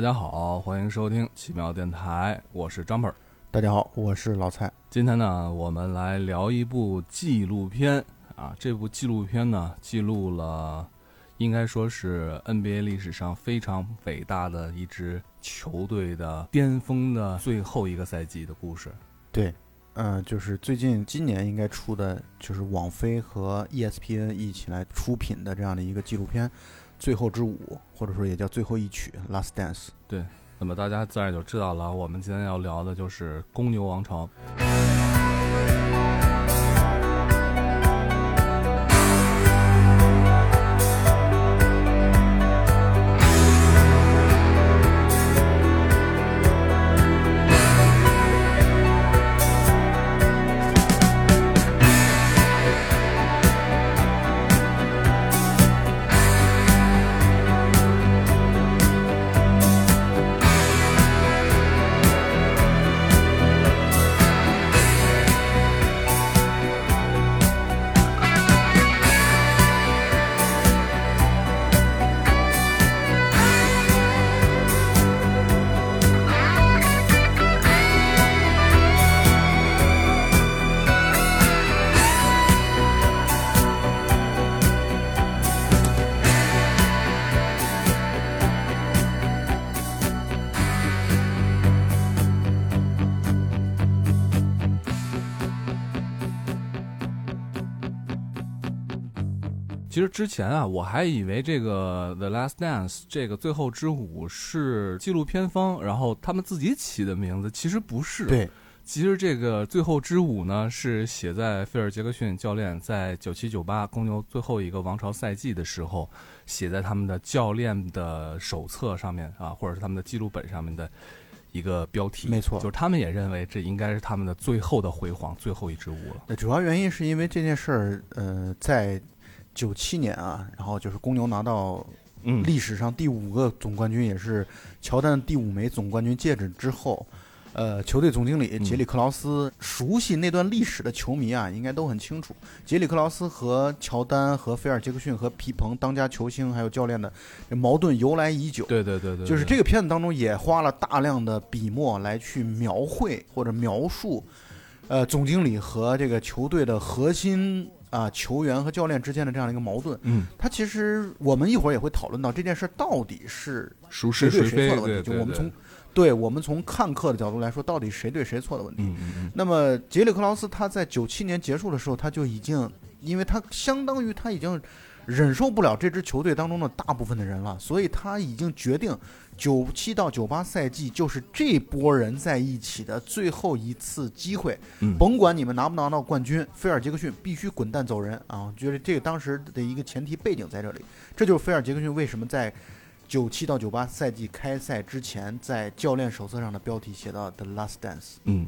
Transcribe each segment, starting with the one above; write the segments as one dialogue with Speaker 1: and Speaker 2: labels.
Speaker 1: 们，大家好，欢迎收听奇妙电台，我是张本。
Speaker 2: 大家好，我是老蔡。
Speaker 1: 今天呢，我们来聊一部纪录片啊。这部纪录片呢，记录了应该说是 NBA 历史上非常伟大的一支球队的巅峰的最后一个赛季的故事。
Speaker 2: 对，嗯，就是最近今年应该出的，就是网飞和 ESPN 一起来出品的这样的一个纪录片《最后之舞》，或者说也叫《最后一曲》（Last Dance）。
Speaker 1: 对，那么大家自然就知道了，我们今天要聊的就是公牛王朝。其实之前啊，我还以为这个《The Last Dance》这个最后之舞是纪录片方，然后他们自己起的名字，其实不是。
Speaker 2: 对，
Speaker 1: 其实这个最后之舞呢，是写在菲尔杰克逊教练在九七九八公牛最后一个王朝赛季的时候，写在他们的教练的手册上面啊，或者是他们的记录本上面的一个标题。
Speaker 2: 没错，
Speaker 1: 就是他们也认为这应该是他们的最后的辉煌，最后一支舞了。
Speaker 2: 那主要原因是因为这件事儿，呃，在九七年啊，然后就是公牛拿到
Speaker 1: 嗯，
Speaker 2: 历史上第五个总冠军，也是乔丹第五枚总冠军戒指之后，呃，球队总经理
Speaker 1: 嗯。
Speaker 2: 杰里克劳斯，熟悉那段历史的球迷啊，应该都很清楚，杰里克劳斯和乔丹、和菲尔杰克逊、和皮蓬当家球星还有教练的这矛盾由来已久。
Speaker 1: 对对对对，
Speaker 2: 就是这个片子当中也花了大量的笔墨来去描绘或者描述，呃，总经理和这个球队的核心啊、球员和教练之间的这样的一个矛盾。
Speaker 1: 嗯，
Speaker 2: 他其实我们一会儿也会讨论到这件事到底是
Speaker 1: 孰
Speaker 2: 谁对谁错的问题，就我们从对我们从看客的角度来说，到底谁对谁错的问题。
Speaker 1: 嗯嗯嗯，
Speaker 2: 那么杰里克劳斯他在九七年结束的时候，他就已经，因为他相当于他已经忍受不了这支球队当中的大部分的人了，所以他已经决定，九七到九八赛季就是这波人在一起的最后一次机会。
Speaker 1: 嗯
Speaker 2: 甭管你们拿不拿到冠军，菲尔杰克逊必须滚蛋走人啊！我觉得这个当时的一个前提背景在这里，这就是菲尔杰克逊为什么在。九七到九八赛季开赛之前，在教练手册上的标题写到 “The Last Dance”。
Speaker 1: 嗯，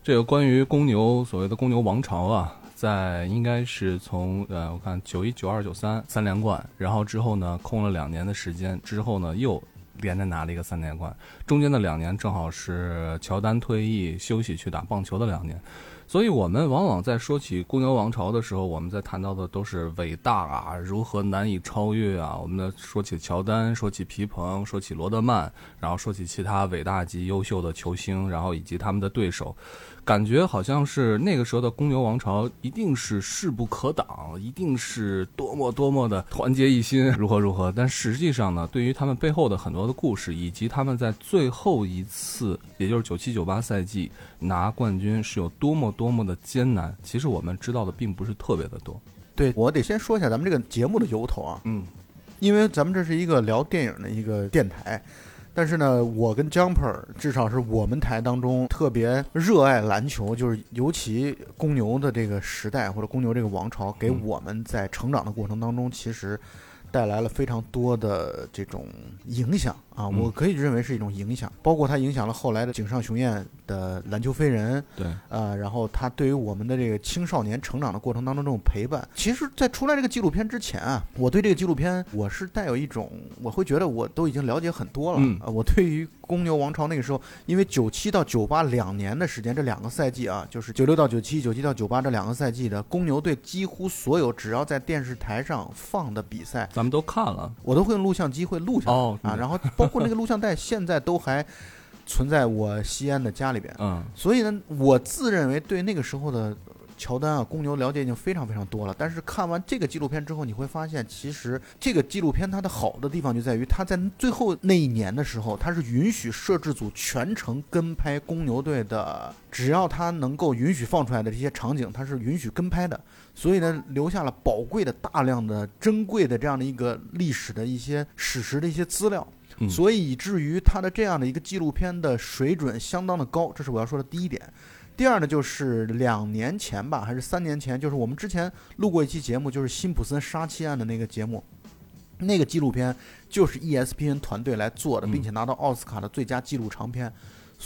Speaker 1: 这个关于公牛所谓的公牛王朝啊，在应该是从呃，我看九一、九二、九三三连冠，然后之后呢空了两年的时间，之后呢又连着拿了一个三连冠，中间的两年正好是乔丹退役休息去打棒球的两年。所以，我们往往在说起公牛王朝的时候，我们在谈到的都是伟大啊，如何难以超越啊。我们的说起乔丹，说起皮蓬，说起罗德曼，然后说起其他伟大及优秀的球星，然后以及他们的对手，感觉好像是那个时候的公牛王朝一定是势不可挡，一定是多么多么的团结一心，如何如何。但实际上呢，对于他们背后的很多的故事，以及他们在最后一次，也就是九七九八赛季拿冠军是有多么多么的艰难，其实我们知道的并不是特别的多。
Speaker 2: 对我得先说一下咱们这个节目的由头啊，
Speaker 1: 嗯
Speaker 2: 因为咱们这是一个聊电影的一个电台，但是呢，我跟 Jumper 至少是我们台当中特别热爱篮球，就是尤其公牛的这个时代或者公牛这个王朝，给
Speaker 1: 嗯
Speaker 2: 我们在成长的过程当中，其实带来了非常多的这种影响啊，
Speaker 1: 嗯。
Speaker 2: 我可以认为是一种影响，包括它影响了后来的井上雄彦的篮球飞人，
Speaker 1: 对，
Speaker 2: 呃，然后他对于我们的这个青少年成长的过程当中这种陪伴，其实，在出来这个纪录片之前啊，我对这个纪录片我是带有一种，我会觉得我都已经了解很多了。
Speaker 1: 嗯。
Speaker 2: 呃我对于公牛王朝那个时候，因为九七到九八两年的时间，这两个赛季啊，就是九六到九七、九七到九八这两个赛季的公牛队，几乎所有只要在电视台上放的比赛，
Speaker 1: 咱们都看了，
Speaker 2: 我都会用录像机会录下来、
Speaker 1: 哦
Speaker 2: 啊，然后包括那个录像带，现在都还存在我西安的家里边。
Speaker 1: 嗯
Speaker 2: 所以呢，我自认为对那个时候的乔丹啊、公牛了解已经非常非常多了。但是看完这个纪录片之后，你会发现，其实这个纪录片它的好的地方就在于，它在最后那一年的时候，它是允许摄制组全程跟拍公牛队的，只要它能够允许放出来的这些场景，它是允许跟拍的。所以呢，留下了宝贵的、大量的、珍贵的这样的一个历史的一些史实的一些资料。
Speaker 1: 嗯
Speaker 2: 所以以至于他的这样的一个纪录片的水准相当的高，这是我要说的第一点。第二呢，就是两年前吧，还是三年前，就是我们之前录过一期节目，就是辛普森杀妻案的那个节目，那个纪录片就是 E ESPN 团队来做的，
Speaker 1: 嗯
Speaker 2: 并且拿到奥斯卡的最佳纪录长片。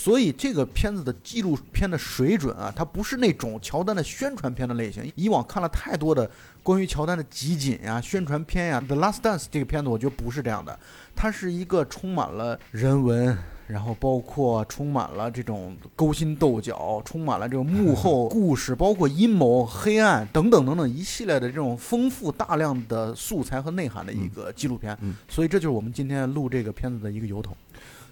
Speaker 2: 所以这个片子的纪录片的水准啊，它不是那种乔丹的宣传片的类型。以往看了太多的关于乔丹的集锦呀、宣传片呀，《The Last Dance》这个片子，我觉得不是这样的。它是一个充满了人文，然后包括充满了这种勾心斗角，充满了这种幕后 故事，包括阴谋、黑暗等等等等一系列的这种丰富大量的素材和内涵的一个纪录片。
Speaker 1: 嗯
Speaker 2: 所以这就是我们今天录这个片子的一个由头。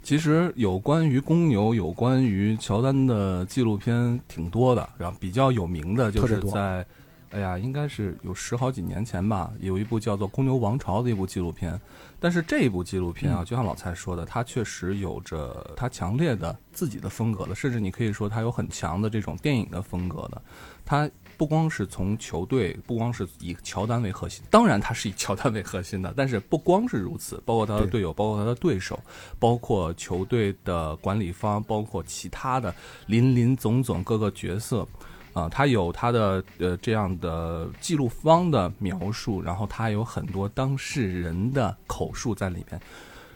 Speaker 1: 其实有关于公牛、有关于乔丹的纪录片挺多的，然后比较有名的就是在，哎呀，应该是有十好几年前吧，有一部叫做《公牛王朝》的一部纪录片。但是这一部纪录片啊，
Speaker 2: 嗯
Speaker 1: 就像老蔡说的，它确实有着它强烈的自己的风格的，甚至你可以说它有很强的这种电影的风格的。它不光是从球队，不光是以乔丹为核心，当然他是以乔丹为核心的，但是不光是如此，包括他的队友，包括他的对手，包括球队的管理方，包括其他的林林总总各个角色。啊，他有他的呃这样的记录方的描述，然后他有很多当事人的口述在里面，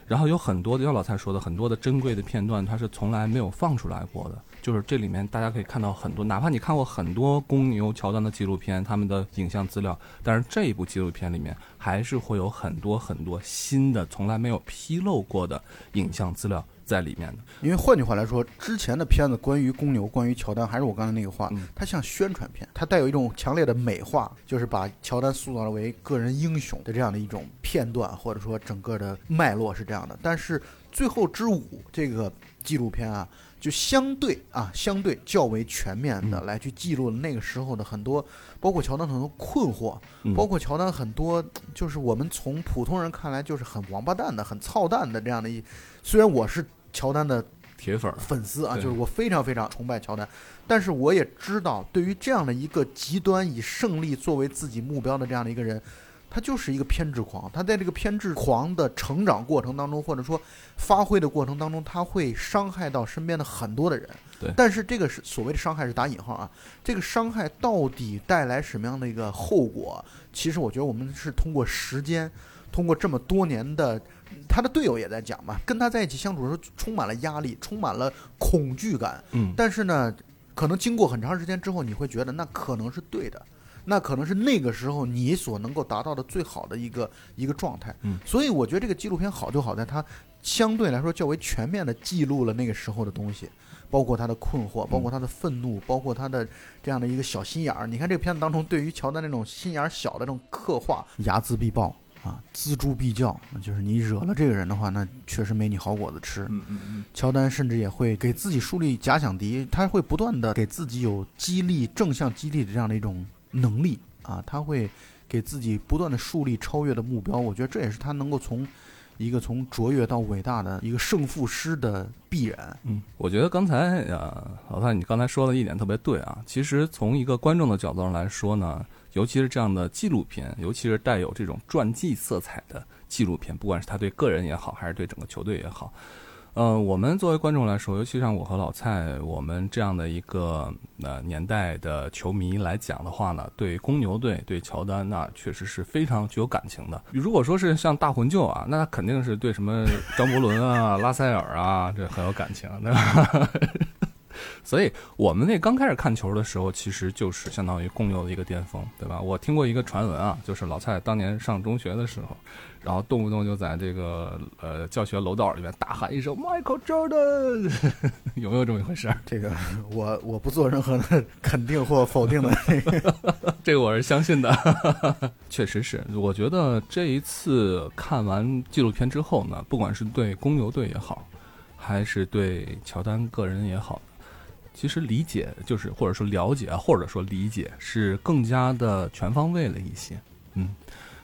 Speaker 1: 然后有很多就像老蔡说的，很多的珍贵的片段，他是从来没有放出来过的。就是这里面大家可以看到很多，哪怕你看过很多公牛、乔丹的纪录片，他们的影像资料，但是这一部纪录片里面还是会有很多很多新的、从来没有披露过的影像资料在里面的。
Speaker 2: 因为换句话来说，之前的片子关于公牛、关于乔丹，还是我刚才那个话，
Speaker 1: 嗯
Speaker 2: 它像宣传片，它带有一种强烈的美化，就是把乔丹塑造为个人英雄的这样的一种片段，或者说整个的脉络是这样的。但是《最后之舞》这个纪录片啊，就相对啊，相对较为全面的
Speaker 1: 嗯。
Speaker 2: 来去记录了那个时候的很多，包括乔丹很多困惑，
Speaker 1: 嗯。
Speaker 2: 包括乔丹很多就是我们从普通人看来就是很王八蛋的、很操蛋的这样的一，虽然我是乔丹的
Speaker 1: 铁粉，
Speaker 2: 粉丝啊，就是我非常非常崇拜乔丹，但是我也知道，对于这样的一个极端以胜利作为自己目标的这样的一个人，他就是一个偏执狂。他在这个偏执狂的成长过程当中，或者说发挥的过程当中，他会伤害到身边的很多的人。
Speaker 1: 对
Speaker 2: 但是这个是所谓的伤害是打引号啊，这个伤害到底带来什么样的一个后果？其实我觉得我们是通过时间，通过这么多年的。他的队友也在讲嘛，跟他在一起相处的时候充满了压力，充满了恐惧感。
Speaker 1: 嗯，
Speaker 2: 但是呢，可能经过很长时间之后，你会觉得那可能是对的，那可能是那个时候你所能够达到的最好的一个一个状态。
Speaker 1: 嗯
Speaker 2: 所以我觉得这个纪录片好就好在它相对来说较为全面的记录了那个时候的东西。包括他的困惑，包括他的愤怒，包括他的这样的一个小心眼儿。你看这个片子当中，对于乔丹那种心眼儿小的这种刻画，睚眦必报啊，锱铢必较，就是你惹了这个人的话，那确实没你好果子吃。
Speaker 1: 嗯嗯嗯，
Speaker 2: 乔丹甚至也会给自己树立假想敌，他会不断的给自己有激励、正向激励的这样的一种能力啊，他会给自己不断的树立超越的目标。我觉得这也是他能够从一个从卓越到伟大的一个胜负师的必然。
Speaker 1: 嗯，我觉得刚才呃，老范你刚才说的一点特别对啊。其实从一个观众的角度上来说呢，尤其是这样的纪录片，尤其是带有这种传记色彩的纪录片，不管是他对个人也好，还是对整个球队也好，呃，我们作为观众来说，尤其像我和老蔡，我们这样的一个呃年代的球迷来讲的话呢，对公牛队、对乔丹，那确实是非常具有感情的。如果说是像大魂舅啊，那肯定是对什么张伯伦啊、拉塞尔啊，这很有感情，对吧？所以我们那刚开始看球的时候，其实就是相当于公牛的一个巅峰，对吧？我听过一个传闻啊，就是老蔡当年上中学的时候，然后动不动就在这个呃教学楼道里面大喊一声 “Michael Jordan”，有没有这么一回事？
Speaker 2: 这个我我不做任何的肯定或否定的这个，
Speaker 1: 这个我是相信的，确实是。我觉得这一次看完纪录片之后呢，不管是对公牛队也好，还是对乔丹个人也好，其实理解就是或者说了解，或者说理解是更加的全方位了一些。嗯，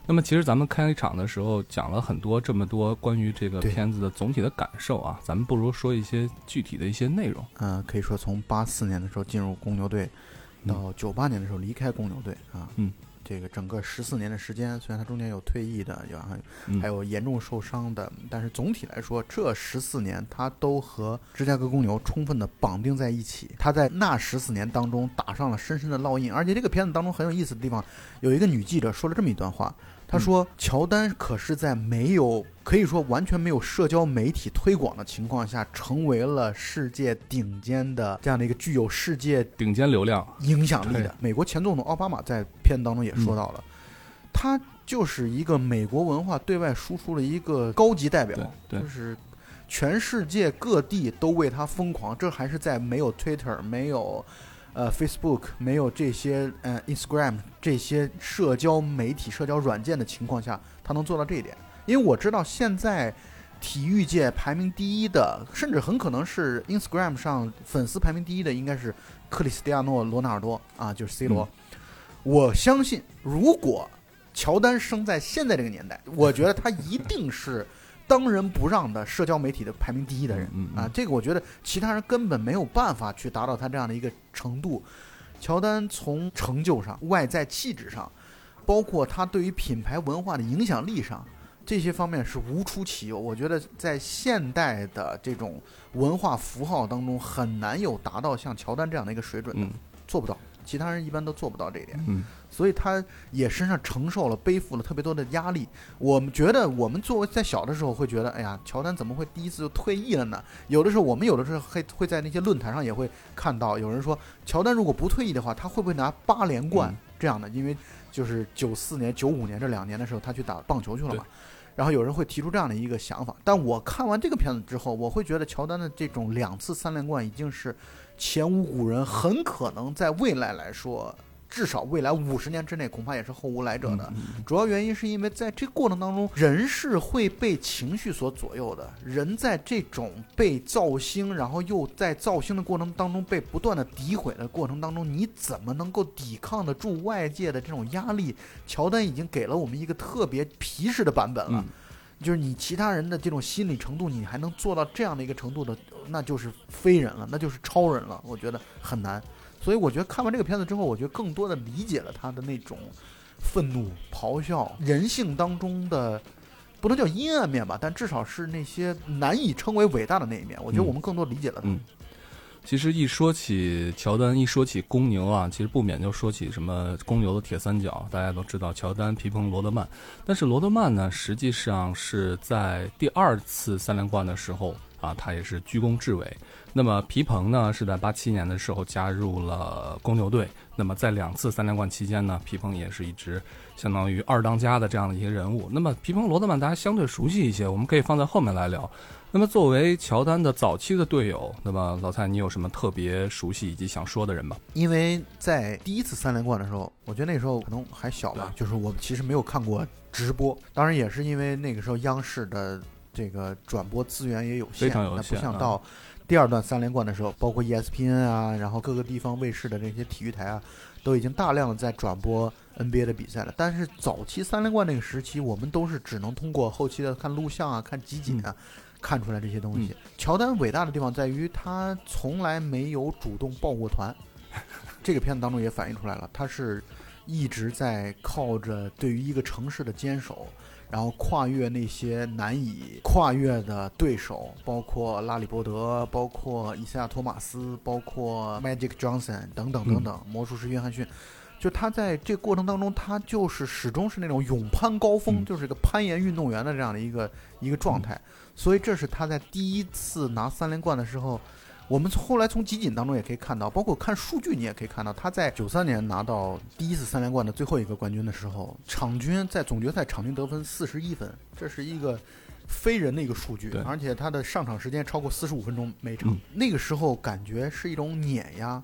Speaker 1: 那么其实咱们开场的时候讲了很多这么多关于这个片子的总体的感受啊，咱们不如说一些具体的一些内容。
Speaker 2: 嗯、可以说从八四年的时候进入公牛队，到九八年的时候离开公牛队啊，
Speaker 1: 嗯，
Speaker 2: 这个整个十四年的时间，虽然他中间有退役的，有还有严重受伤的，但是总体来说，这十四年他都和芝加哥公牛充分的绑定在一起。他在那十四年当中打上了深深的烙印，而且这个片子当中很有意思的地方，有一个女记者说了这么一段话。她说：“乔丹可是在没有可以说完全没有社交媒体推广的情况下，成为了世界顶尖的这样的一个具有世界
Speaker 1: 顶尖流量，
Speaker 2: 影响力的。美国前总统奥巴马在片当中也说到了，他就是一个美国文化对外输出的一个高级代表就是全世界各地都为他疯狂。这还是在没有 Twitter、没有呃 Facebook、没有这些呃 Instagram 这些社交媒体、社交软件的情况下，他能做到这一点。因为我知道现在。体育界排名第一的，甚至很可能是 Instagram 上粉丝排名第一的，应该是克里斯蒂亚诺·罗纳尔多啊，就是 C 罗。我相信，如果乔丹生在现在这个年代，我觉得他一定是当仁不让的社交媒体的排名第一的人啊。这个我觉得其他人根本没有办法去达到他这样的一个程度。乔丹从成就上、外在气质上，包括他对于品牌文化的影响力上。这些方面是无出其右，我觉得在现代的这种文化符号当中，很难有达到像乔丹这样的一个水准的，
Speaker 1: 嗯
Speaker 2: 做不到，其他人一般都做不到这一点。
Speaker 1: 嗯
Speaker 2: 所以他也身上承受了、背负了特别多的压力。我们觉得，我们作为在小的时候会觉得，哎呀，乔丹怎么会第一次就退役了呢？有的时候，我们有的时候会会在那些论坛上也会看到有人说，乔丹如果不退役的话，他会不会拿八连冠
Speaker 1: 嗯
Speaker 2: 这样的？因为就是九四年、九五年这两年的时候，他去打棒球去了嘛。然后有人会提出这样的一个想法，但我看完这个片子之后，我会觉得乔丹的这种两次三连冠已经是前无古人，很可能在未来来说，至少未来五十年之内，恐怕也是后无来者的。
Speaker 1: 嗯
Speaker 2: 主要原因是因为在这过程当中，人是会被情绪所左右的。人在这种被造星，然后又在造星的过程当中被不断的诋毁的过程当中，你怎么能够抵抗得住外界的这种压力？乔丹已经给了我们一个特别皮实的版本了。
Speaker 1: 嗯
Speaker 2: 就是你其他人的这种心理程度，你还能做到这样的一个程度的，那就是非人了，那就是超人了。我觉得很难，所以我觉得看完这个片子之后，我觉得更多的理解了他的那种愤怒、咆哮，人性当中的不能叫阴暗面吧，但至少是那些难以称为伟大的那一面。我觉得
Speaker 1: 嗯
Speaker 2: 我们更多理解了他。
Speaker 1: 嗯其实一说起乔丹，一说起公牛啊，其实不免就说起什么公牛的铁三角，大家都知道乔丹、皮蓬、罗德曼。但是罗德曼呢，实际上是在第二次三连冠的时候啊，他也是居功至伟。那么皮蓬呢，是在八七年的时候加入了公牛队。那么在两次三连冠期间呢，皮蓬也是一直相当于二当家的这样的一个人物。那么皮蓬、罗德曼大家相对熟悉一些，我们可以放在后面来聊。那么作为乔丹的早期的队友，那么老蔡，你有什么特别熟悉以及想说的人吗？
Speaker 2: 因为在第一次三连冠的时候，我觉得那时候可能还小吧，就是我其实没有看过直播，当然也是因为那个时候央视的这个转播资源也有限，
Speaker 1: 非常有
Speaker 2: 那不
Speaker 1: 限啊
Speaker 2: 像到第二段三连冠的时候，包括 E ESPN 啊，然后各个地方卫视的这些体育台啊，都已经大量的在转播 NBA 的比赛了。但是早期三连冠那个时期，我们都是只能通过后期的看录像啊、看集锦啊。看出来这些东西，乔丹伟大的地方在于他从来没有主动报过团，这个片子当中也反映出来了，他是一直在靠着对于一个城市的坚守，然后跨越那些难以跨越的对手，包括拉里伯德，包括伊赛亚托马斯，包括 Magic Johnson 等等等等，魔术师约翰逊。就他在这过程当中，他就是始终是那种勇攀高峰，
Speaker 1: 嗯
Speaker 2: 就是一个攀岩运动员的这样的一个一个状态。所以这是他在第一次拿三连冠的时候，我们后来从集锦当中也可以看到，包括看数据，你也可以看到，他在九三年拿到第一次三连冠的最后一个冠军的时候，场均在总决赛场均得分四十一分，这是一个非人的一个数据，而且他的上场时间超过四十五分钟每场，
Speaker 1: 嗯。
Speaker 2: 那个时候感觉是一种碾压，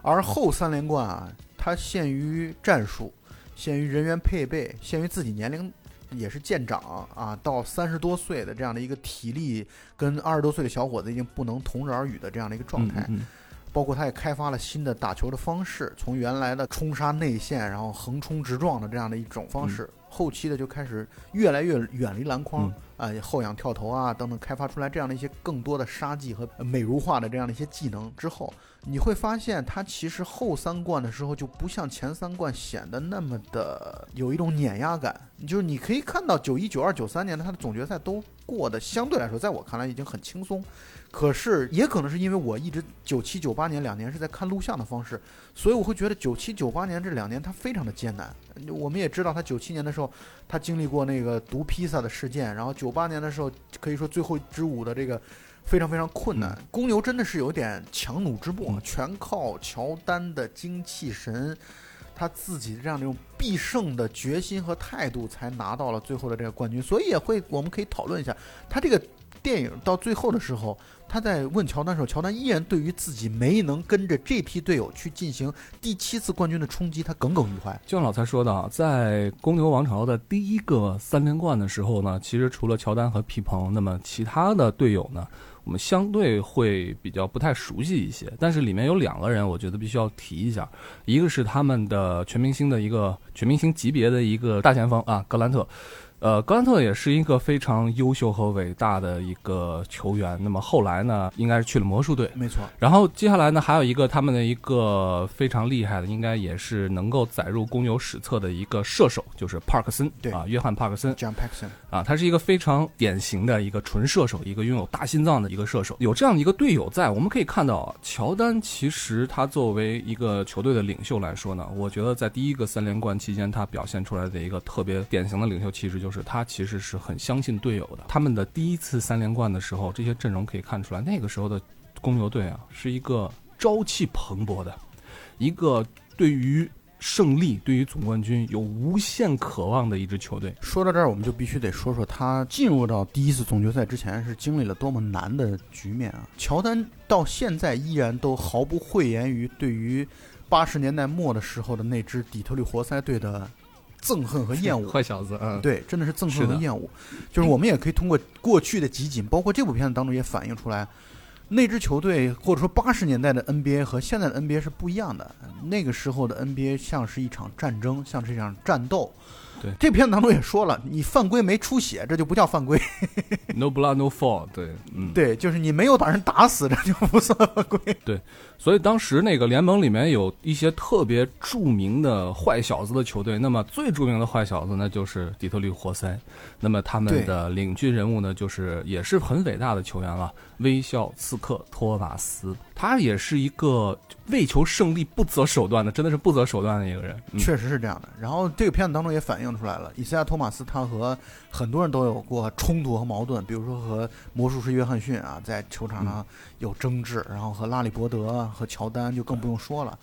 Speaker 2: 而后三连冠啊，它限于战术，限于人员配备，限于自己年龄也是渐长啊，到三十多岁的这样的一个体力，跟二十多岁的小伙子已经不能同日而语的这样的一个状态。
Speaker 1: 嗯嗯
Speaker 2: 包括他也开发了新的打球的方式，从原来的冲杀内线，然后横冲直撞的这样的一种方式，后期的就开始越来越远离篮筐
Speaker 1: 嗯
Speaker 2: 啊、后仰跳投啊等等，开发出来这样的一些更多的杀技和美如画的这样的一些技能之后，你会发现他其实后三冠的时候就不像前三冠显得那么的有一种碾压感，就是你可以看到九一、九二、九三年的他的总决赛都过得相对来说，在我看来已经很轻松。可是也可能是因为我一直九七九八年两年是在看录像的方式，所以我会觉得九七九八年这两年他非常的艰难。我们也知道他九七年的时候，他经历过那个毒披萨的事件，然后九八年的时候可以说最后之舞的这个非常非常困难。公牛真的是有点强弩之末，
Speaker 1: 嗯
Speaker 2: 全靠乔丹的精气神。他自己这样的一种必胜的决心和态度，才拿到了最后的这个冠军。所以也会，我们可以讨论一下，他这个电影到最后的时候，他在问乔丹的时候，乔丹依然对于自己没能跟着这批队友去进行第七次冠军的冲击，他耿耿于怀。
Speaker 1: 就像老蔡说的啊，在公牛王朝的第一个三连冠的时候呢，其实除了乔丹和皮蓬，那么其他的队友呢，我们相对会比较不太熟悉一些。但是里面有两个人，我觉得必须要提一下，一个是他们的全明星的一个全明星级别的一个大前锋啊，格兰特。呃，格兰特也是一个非常优秀和伟大的一个球员。那么后来呢，应该是去了魔术队。
Speaker 2: 没错，
Speaker 1: 然后接下来呢，还有一个他们的一个非常厉害的，应该也是能够载入公牛史册的一个射手，就是帕克森，
Speaker 2: 对
Speaker 1: 啊，约翰帕克森
Speaker 2: John Paxson，
Speaker 1: 啊，他是一个非常典型的一个纯射手，一个拥有大心脏的一个射手。有这样的一个队友在，我们可以看到啊，乔丹其实他作为一个球队的领袖来说呢，我觉得在第一个三连冠期间，他表现出来的一个特别典型的领袖气质，就是就是他其实是很相信队友的。他们的第一次三连冠的时候，这些阵容可以看出来，那个时候的公牛队啊，是一个朝气蓬勃的，一个对于胜利、对于总冠军有无限渴望的一支球队。
Speaker 2: 说到这儿，我们就必须得说说他进入到第一次总决赛之前是经历了多么难的局面啊！乔丹到现在依然都毫不讳言于对于八十年代末的时候的那支底特律活塞队的憎恨和厌恶。
Speaker 1: 坏小子，嗯，
Speaker 2: 对，真的是憎恨和厌恶。就是我们也可以通过过去的集锦，包括这部片子当中也反映出来，那支球队或者说八十年代的 NBA 和现在的 NBA 是不一样的。那个时候的 NBA 像是一场战争，像是一场战斗。
Speaker 1: 对
Speaker 2: 这片子当中也说了，你犯规没出血，这就不叫犯规。
Speaker 1: ，No blood no fall，对，嗯，
Speaker 2: 对，就是你没有把人打死，这就不算犯规。
Speaker 1: 所以当时那个联盟里面有一些特别著名的坏小子的球队，那么最著名的坏小子呢就是底特律活塞，那么他们的领军人物呢就是也是很伟大的球员了，微笑刺客托马斯，他也是一个为求胜利不择手段的，真的是不择手段的一个人。嗯、
Speaker 2: 确实是这样的。然后这个片子当中也反映出来了，以赛亚·托马斯他和很多人都有过冲突和矛盾，比如说和魔术师约翰逊啊，在球场上有争执，然后和拉里伯德和乔丹就更不用说了。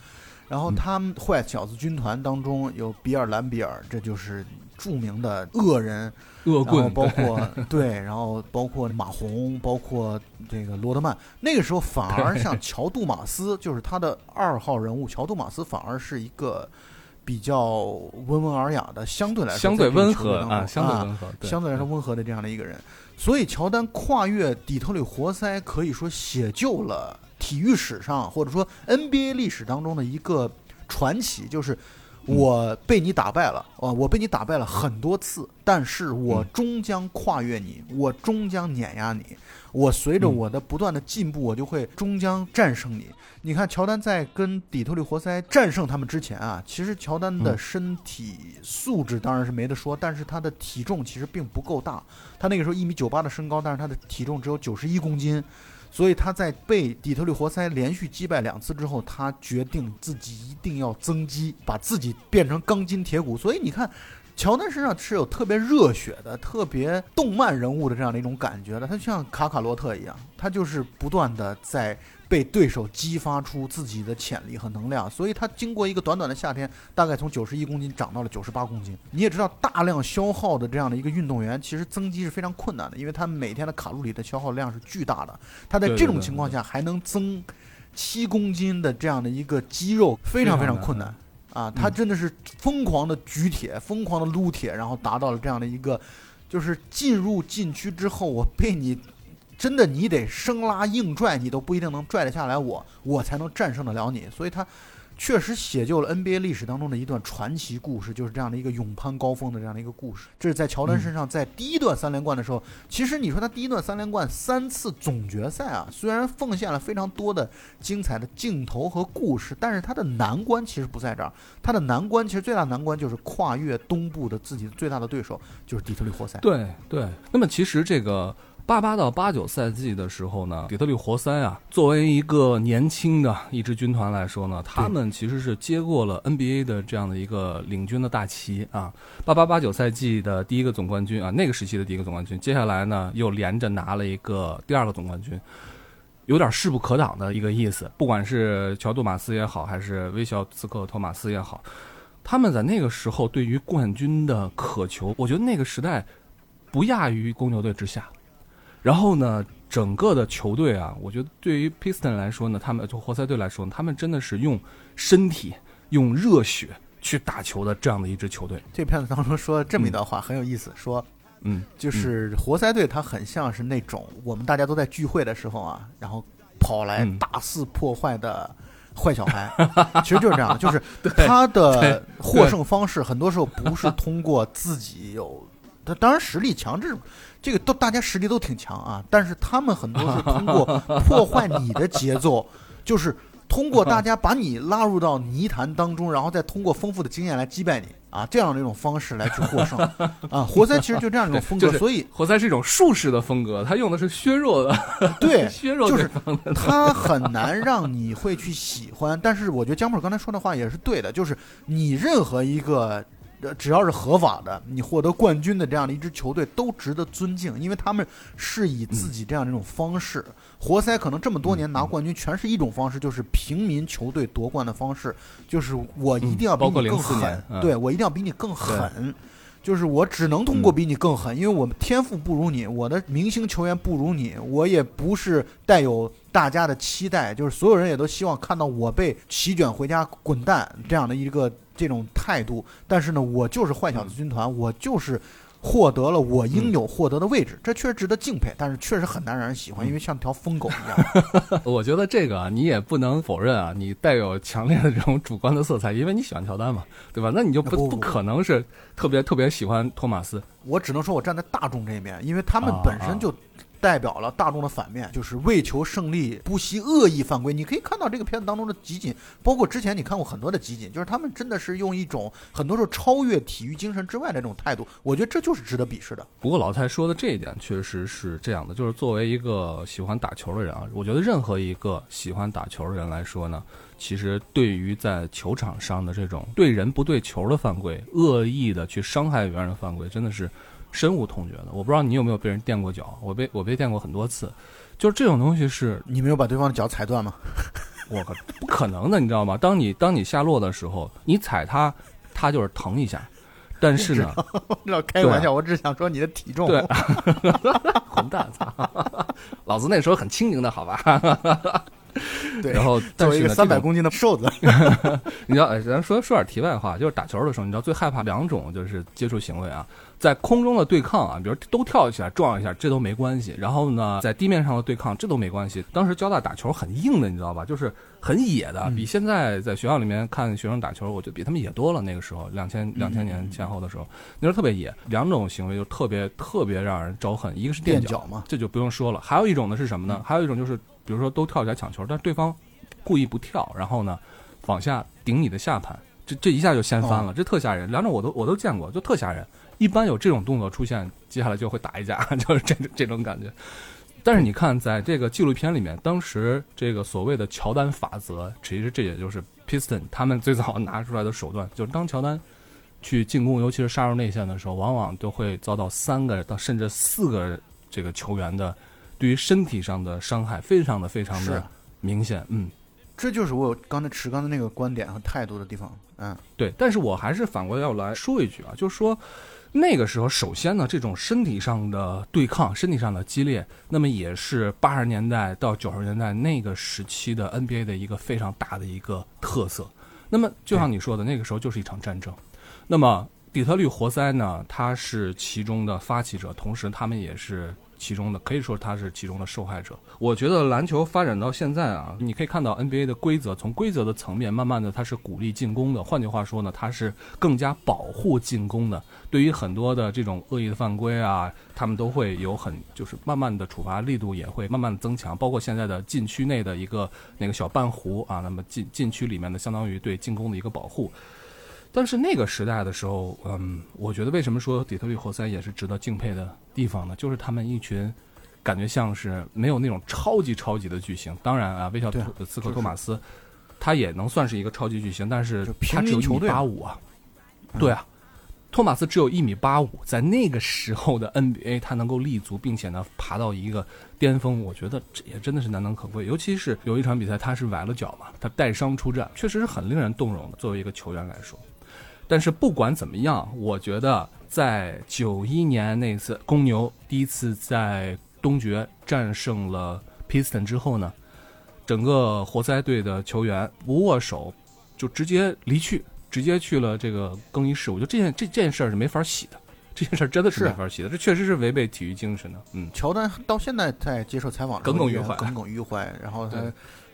Speaker 2: 然后他们坏小子军团当中有比尔·兰比尔，这就是著名的恶人，
Speaker 1: 恶棍
Speaker 2: 包括 对，然后包括马洪，包括这个罗德曼。那个时候反而像乔杜马斯，就是他的二号人物乔杜马斯，反而是一个比较温文尔雅的，相对来说
Speaker 1: 相对温和啊，相对
Speaker 2: 啊
Speaker 1: 温和，
Speaker 2: 相对来说温和的这样的一个人。所以乔丹跨越底特律活塞，可以说写就了体育史上或者说 NBA 历史当中的一个传奇，就是我被你打败了啊，我被你打败了很多次，但是我
Speaker 1: 嗯
Speaker 2: 终将跨越你，我终将碾压你，我随着
Speaker 1: 嗯
Speaker 2: 我的不断的进步，我就会终将战胜你。你看，乔丹在跟底特律活塞战胜他们之前啊，其实乔丹的
Speaker 1: 嗯
Speaker 2: 身体素质当然是没得说，但是他的体重其实并不够大。他那个时候一米九八的身高，但是他的体重只有九十一公斤，所以他在被底特律活塞连续击败两次之后，他决定自己一定要增肌，把自己变成钢筋铁骨。所以你看。乔丹身上是有特别热血的、特别动漫人物的这样的一种感觉的，他就像卡卡罗特一样，他就是不断的在被对手激发出自己的潜力和能量，所以他经过一个短短的夏天，大概从九十一公斤涨到了九十八公斤。你也知道，大量消耗的这样的一个运动员，其实增肌是非常困难的，因为他每天的卡路里的消耗量是巨大的。他在这种情况下还能增七公斤的这样的一个肌肉，非常非常困难啊！他真的是疯狂的举铁，疯狂的撸铁，然后达到了这样的一个，就是进入禁区之后，我被你。真的，你得生拉硬拽，你都不一定能拽得下来我，我才能战胜得了你。所以，他确实写就了 NBA 历史当中的一段传奇故事，就是这样的一个勇攀高峰的这样的一个故事。这是在乔丹身上，在第一段三连冠的时候，其实你说他第一段三连冠三次总决赛啊，虽然奉献了非常多的精彩的镜头和故事，但是他的难关其实不在这儿。他的难关其实最大难关就是跨越东部的自己最大的对手，就是底特律活塞。
Speaker 1: 对对，那么其实这个。八八到八九赛季的时候呢，底特律活塞啊，作为一个年轻的一支军团来说呢，他们其实是接过了 NBA 的这样的一个领军的大旗啊。八八八九赛季的第一个总冠军啊，那个时期的第一个总冠军，接下来呢又连着拿了一个第二个总冠军，有点势不可挡的一个意思。不管是乔杜马斯也好，还是威肖斯克托马斯也好，他们在那个时候对于冠军的渴求，我觉得那个时代不亚于公牛队之下。然后呢，整个的球队啊，我觉得对于 Piston 来说呢，他们就活塞队来说，他们真的是用身体、用热血去打球的这样的一支球队。
Speaker 2: 这片子当中说这么一段话很有意思，说，
Speaker 1: 嗯，
Speaker 2: 就是活塞队他很像是那种我们大家都在聚会的时候啊，然后跑来大肆破坏的坏小孩，其实就是这样，就是他的获胜方式很多时候不是通过自己有。他当然实力强，这这个都大家实力都挺强啊，但是他们很多是通过 破坏你的节奏，就是通过大家把你拉入到泥潭当中，然后再通过丰富的经验来击败你啊，这样的一种方式来去获胜 啊。活塞其实就这样一种风格，所以
Speaker 1: 活塞是一种术士的风格，他用的是削弱的，
Speaker 2: 对，
Speaker 1: 削弱
Speaker 2: 就是他很难让你会去喜欢。但是我觉得江普刚才说的话也是对的，就是你任何一个。只要是合法的，你获得冠军的这样的一支球队都值得尊敬，因为他们是以自己这样的一种方式。活塞可能这么多年拿冠军，全是一种方式，就是平民球队夺冠的方式，就是我一定要比你更狠，对我一定要比你更狠，就是我只能通过比你更狠，因为我们天赋不如你，我的明星球员不如你，我也不是带有大家的期待，就是所有人也都希望看到我被席卷回家滚蛋这样的一个。这种态度，但是呢，我就是坏小子军团，我就是获得了我应有获得的位置，这确实值得敬佩，但是确实很难让人喜欢，因为像条疯狗一
Speaker 1: 样。我觉得这个你也不能否认啊，你带有强烈的这种主观的色彩，因为你喜欢乔丹嘛，对吧？那你就不
Speaker 2: 不
Speaker 1: 可能是特别特别喜欢托马斯。
Speaker 2: 我只能说我站在大众这一面，因为他们本身就。代表了大众的反面，就是为求胜利不惜恶意犯规。你可以看到这个片子当中的集锦，包括之前你看过很多的集锦，就是他们真的是用一种很多时候超越体育精神之外的这种态度。我觉得这就是值得鄙视的。
Speaker 1: 不过老蔡说的这一点确实是这样的，就是作为一个喜欢打球的人啊，我觉得任何一个喜欢打球的人来说呢，其实对于在球场上的这种对人不对球的犯规、恶意的去伤害别人的犯规，真的是。深恶痛绝的，我不知道你有没有被人垫过脚，我被我被垫过很多次，就是这种东西是，
Speaker 2: 你没有把对方的脚踩断吗？
Speaker 1: 我靠，不可能的，你知道吗？当你当你下落的时候，你踩他，他就是疼一下，但是呢，
Speaker 2: 开玩笑，我只想说你的体重，
Speaker 1: 对，混蛋，老子那时候很轻盈的，好吧？
Speaker 2: 对，
Speaker 1: 然后
Speaker 2: 作为一个三百公斤的瘦子，
Speaker 1: 你知道，咱说说点题外话，就是打球的时候，你知道最害怕两种就是接触行为啊。在空中的对抗啊，比如都跳起来撞一下，这都没关系。然后呢，在地面上的对抗，这都没关系。当时交大打球很硬的，你知道吧？就是很野的，比现在在学校里面看学生打球，我觉得比他们野多了。那个时候，两千两千年前后的时候，那时候特别野。两种行为就特别特别让人招恨，一个是垫
Speaker 2: 脚
Speaker 1: 嘛，这就不用说了。还有一种呢是什么呢？还有一种就是，比如说都跳起来抢球，但对方故意不跳，然后呢往下顶你的下盘，这这一下就掀翻了，这特吓人。两种我都我都见过，就特吓人。一般有这种动作出现，接下来就会打一架，就是这这种感觉。但是你看，在这个纪录片里面，当时这个所谓的乔丹法则，其实这也就是 Piston 他们最早拿出来的手段，就是当乔丹去进攻，尤其是杀入内线的时候，往往都会遭到三个到甚至四个这个球员的对于身体上的伤害，非常的非常的。明显，嗯，
Speaker 2: 这就是我刚才持刚才那个观点和态度的地方。嗯，
Speaker 1: 对。但是我还是反过来要来说一句啊，就是说那个时候，首先呢，这种身体上的对抗、身体上的激烈，那么也是八十年代到九十年代那个时期的 NBA 的一个非常大的一个特色。那么就像你说的，那个时候就是一场战争。那么底特律活塞呢，它是其中的发起者，同时他们也是。其中的可以说他是其中的受害者。我觉得篮球发展到现在啊，你可以看到 NBA 的规则，从规则的层面，慢慢的它是鼓励进攻的。换句话说呢，它是更加保护进攻的。对于很多的这种恶意的犯规啊，他们都会有很就是慢慢的处罚力度也会慢慢的增强。包括现在的禁区内的一个那个小半弧啊，那么禁禁区里面的相当于对进攻的一个保护。但是那个时代的时候，嗯，我觉得为什么说底特律活塞也是值得敬佩的地方呢？就是他们一群感觉像是没有那种超级超级的巨星。当然啊，威少斯科托马斯他也能算是一个超级巨星，但是他只有一米八五啊。对啊，托马斯只有一米八五，在那个时候的 NBA 他能够立足，并且呢爬到一个巅峰，我觉得这也真的是难能可贵。尤其是有一场比赛他是崴了脚嘛，他带伤出战，确实是很令人动容的。作为一个球员来说。但是不管怎么样，我觉得在九一年那次公牛第一次在东决战胜了 Piston 之后呢，整个活塞队的球员不握手，就直接离去，直接去了这个更衣室。我觉得这件这件事儿是没法洗的，这件事儿真的是没法洗的，这确实是违背体育精神的。嗯，
Speaker 2: 乔丹到现在在接受采访
Speaker 1: 耿耿于怀，
Speaker 2: 耿耿于怀，然后他。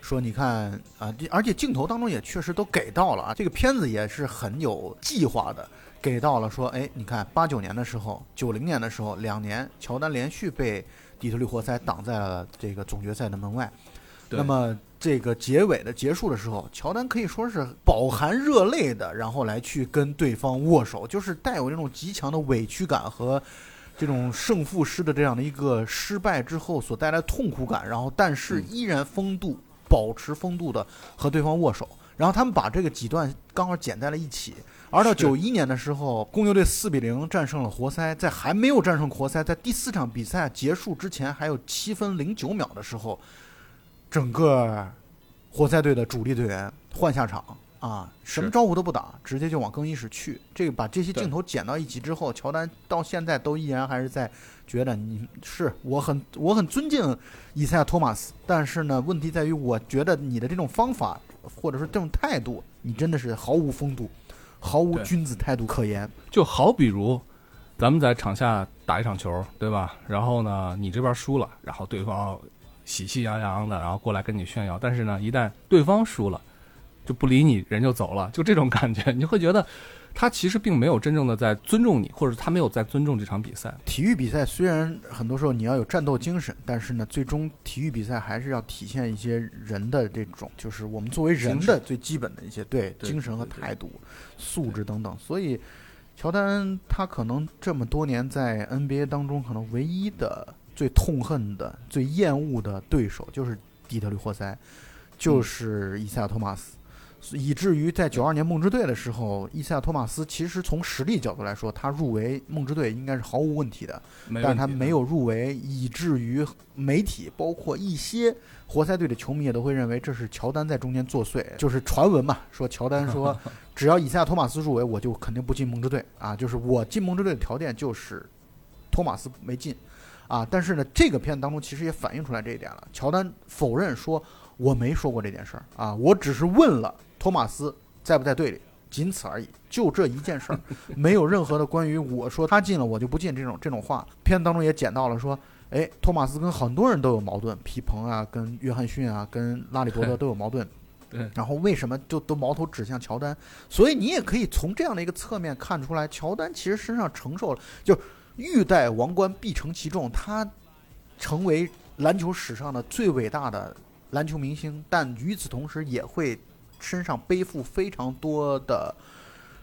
Speaker 2: 说你看啊，而且镜头当中也确实都给到了啊，这个片子也是很有计划的，给到了说，哎，你看八九年的时候，九零年的时候，两年乔丹连续被底特律活塞挡在了这个总决赛的门外，那么这个结尾的结束的时候，乔丹可以说是饱含热泪的，然后来去跟对方握手，就是带有那种极强的委屈感和这种胜负师的这样的一个失败之后所带来痛苦感，然后但是依然风度。保持风度的和对方握手，然后他们把这个几段刚好剪在了一起。而到九一年的时候，公牛队四比零战胜了活塞，在还没有战胜活塞，在第四场比赛结束之前还有七分零九秒的时候，整个活塞队的主力队员换下场。啊，什么招呼都不打，直接就往更衣室去。这个把这些镜头剪到一起之后，乔丹到现在都依然还是在觉得你是我很我很尊敬伊赛亚托马斯，但是呢，问题在于我觉得你的这种方法或者说这种态度，你真的是毫无风度，毫无君子态度可言。
Speaker 1: 就好比如咱们在场下打一场球，对吧？然后呢，你这边输了，然后对方喜气洋洋的，然后过来跟你炫耀，但是呢，一旦对方输了。就不理你，人就走了，就这种感觉，你会觉得他其实并没有真正的在尊重你，或者他没有在尊重这场比赛。
Speaker 2: 体育比赛虽然很多时候你要有战斗精神，但是呢，最终体育比赛还是要体现一些人的这种，就是我们作为人的最基本的一些对精神和态度、素质等等。所以，乔丹他可能这么多年在 NBA 当中，可能唯一的最痛恨的、最厌恶的对手就是底特律活塞，就是伊赛亚·托马斯。以至于在九二年梦之队的时候，伊赛亚·托马斯其实从实力角度来说，他入围梦之队应该是毫无问题的，但是他没有入围，以至于媒体包括一些活塞队的球迷也都会认为这是乔丹在中间作祟，就是传闻嘛，说乔丹说 只要伊赛亚·托马斯入围，我就肯定不进梦之队啊，就是我进梦之队的条件就是托马斯没进啊，但是呢，这个片子当中其实也反映出来这一点了，乔丹否认说我没说过这件事儿啊，我只是问了。托马斯在不在队里，仅此而已，就这一件事儿，没有任何的关于我说他进了我就不进这种这种话。片子当中也捡到了说，哎，托马斯跟很多人都有矛盾，皮蓬啊，跟约翰逊啊，跟拉里伯德都有矛盾。
Speaker 1: 对，
Speaker 2: 然后为什么就都矛头指向乔丹？所以你也可以从这样的一个侧面看出来，乔丹其实身上承受了，就欲戴王冠必承其重，他成为篮球史上的最伟大的篮球明星，但与此同时也会。身上背负非常多的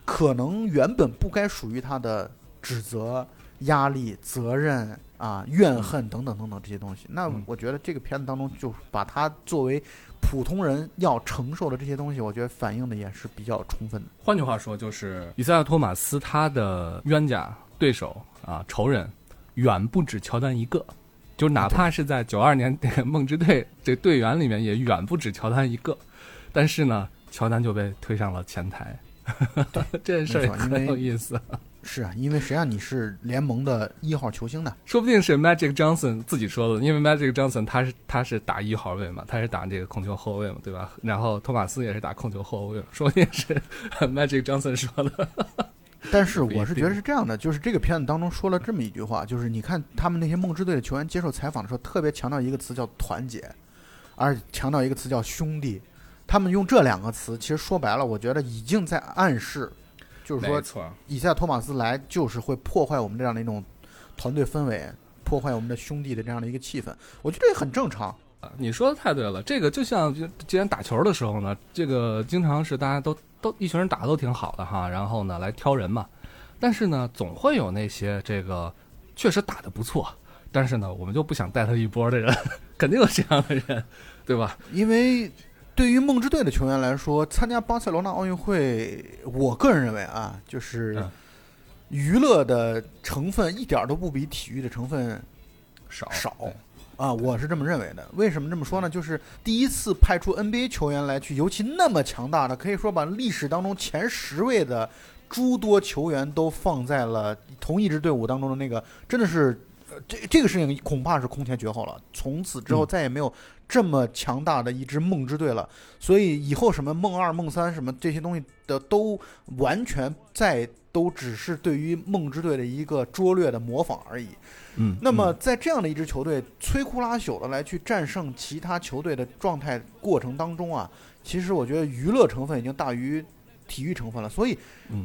Speaker 2: 可能原本不该属于他的指责、压力、责任啊、怨恨等等等等这些东西。那我觉得这个片子当中就把他作为普通人要承受的这些东西，我觉得反映的也是比较充分的。
Speaker 1: 换句话说，就是以赛亚·托马斯他的冤家、对手啊、仇人远不止乔丹一个就哪怕是在九二年 这个梦之队这队员里面，也远不止乔丹一个。但是呢，乔丹就被推上了前台，这件事儿也很有意思。
Speaker 2: 是啊，因为谁让你是联盟的一号球星呢？
Speaker 1: 说不定是 Magic Johnson 自己说的，因为 Magic Johnson 他是他是打一号位嘛，他是打这个控球后卫嘛，对吧？然后托马斯也是打控球后卫，说不定是 Magic Johnson 说的。
Speaker 2: 但是我是觉得是这样的，就是这个片子当中说了这么一句话，就是你看他们那些梦之队的球员接受采访的时候，特别强调一个词叫团结，而强调一个词叫兄弟。他们用这两个词，其实说白了，我觉得已经在暗示。就是说，以赛托马斯来就是会破坏我们这样的一种团队氛围，破坏我们的兄弟的这样的一个气氛。我觉得也很正常
Speaker 1: 啊。你说的太对了，这个就像既然打球的时候呢，这个经常是大家都都一群人打的都挺好的哈，然后呢来挑人嘛。但是呢，总会有那些这个确实打的不错，但是呢，我们就不想带他一波的人，肯定有这样的人，对吧？
Speaker 2: 因为。对于梦之队的球员来说，参加巴塞罗那奥运会，我个人认为啊，就是娱乐的成分一点都不比体育的成分
Speaker 1: 少
Speaker 2: 少啊，我是这么认为的。为什么这么说呢？就是第一次派出 NBA 球员来去，尤其那么强大的，可以说把历史当中前十位的诸多球员都放在了同一支队伍当中的那个，真的是。这这个事情恐怕是空前绝后了，从此之后再也没有这么强大的一支梦之队了。所以以后什么梦二、梦三什么这些东西的，都完全在都只是对于梦之队的一个拙劣的模仿而已。
Speaker 1: 嗯，
Speaker 2: 那么在这样的一支球队摧枯拉朽的来去战胜其他球队的状态过程当中啊，其实我觉得娱乐成分已经大于。体育成分了，所以，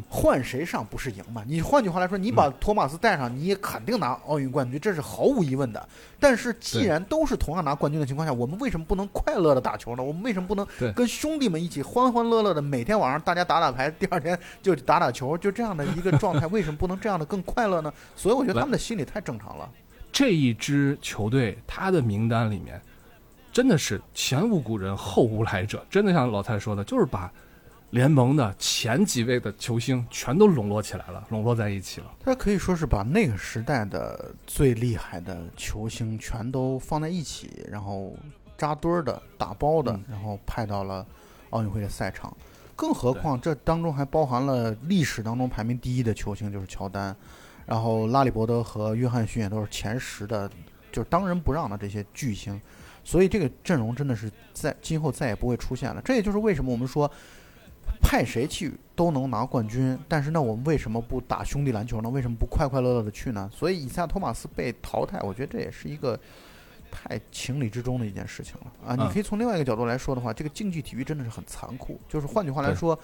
Speaker 2: 换谁上不是赢嘛？你换句话来说，你把托马斯带上，你也肯定拿奥运冠军，这是毫无疑问的。但是，既然都是同样拿冠军的情况下，我们为什么不能快乐的打球呢？我们为什么不能跟兄弟们一起欢欢乐乐的每天晚上大家打打牌，第二天就打打球，就这样的一个状态？为什么不能这样的更快乐呢？所以，我觉得他们的心理太正常了。
Speaker 1: 这一支球队，他的名单里面真的是前无古人后无来者，真的像老蔡说的，就是把。联盟的前几位的球星全都笼络起来了，笼络在一起了。
Speaker 2: 他可以说是把那个时代的最厉害的球星全都放在一起，然后扎堆儿的、打包的，然后派到了奥运会的赛场。更何况这当中还包含了历史当中排名第一的球星，就是乔丹，然后拉里伯德和约翰逊也都是前十的，就是当仁不让的这些巨星。所以这个阵容真的是在今后再也不会出现了。这也就是为什么我们说。派谁去都能拿冠军，但是那我们为什么不打兄弟篮球呢？为什么不快快乐乐的去呢？所以以赛·托马斯被淘汰，我觉得这也是一个太情理之中的一件事情了啊！你可以从另外一个角度来说的话，这个竞技体育真的是很残酷。就是换句话来说，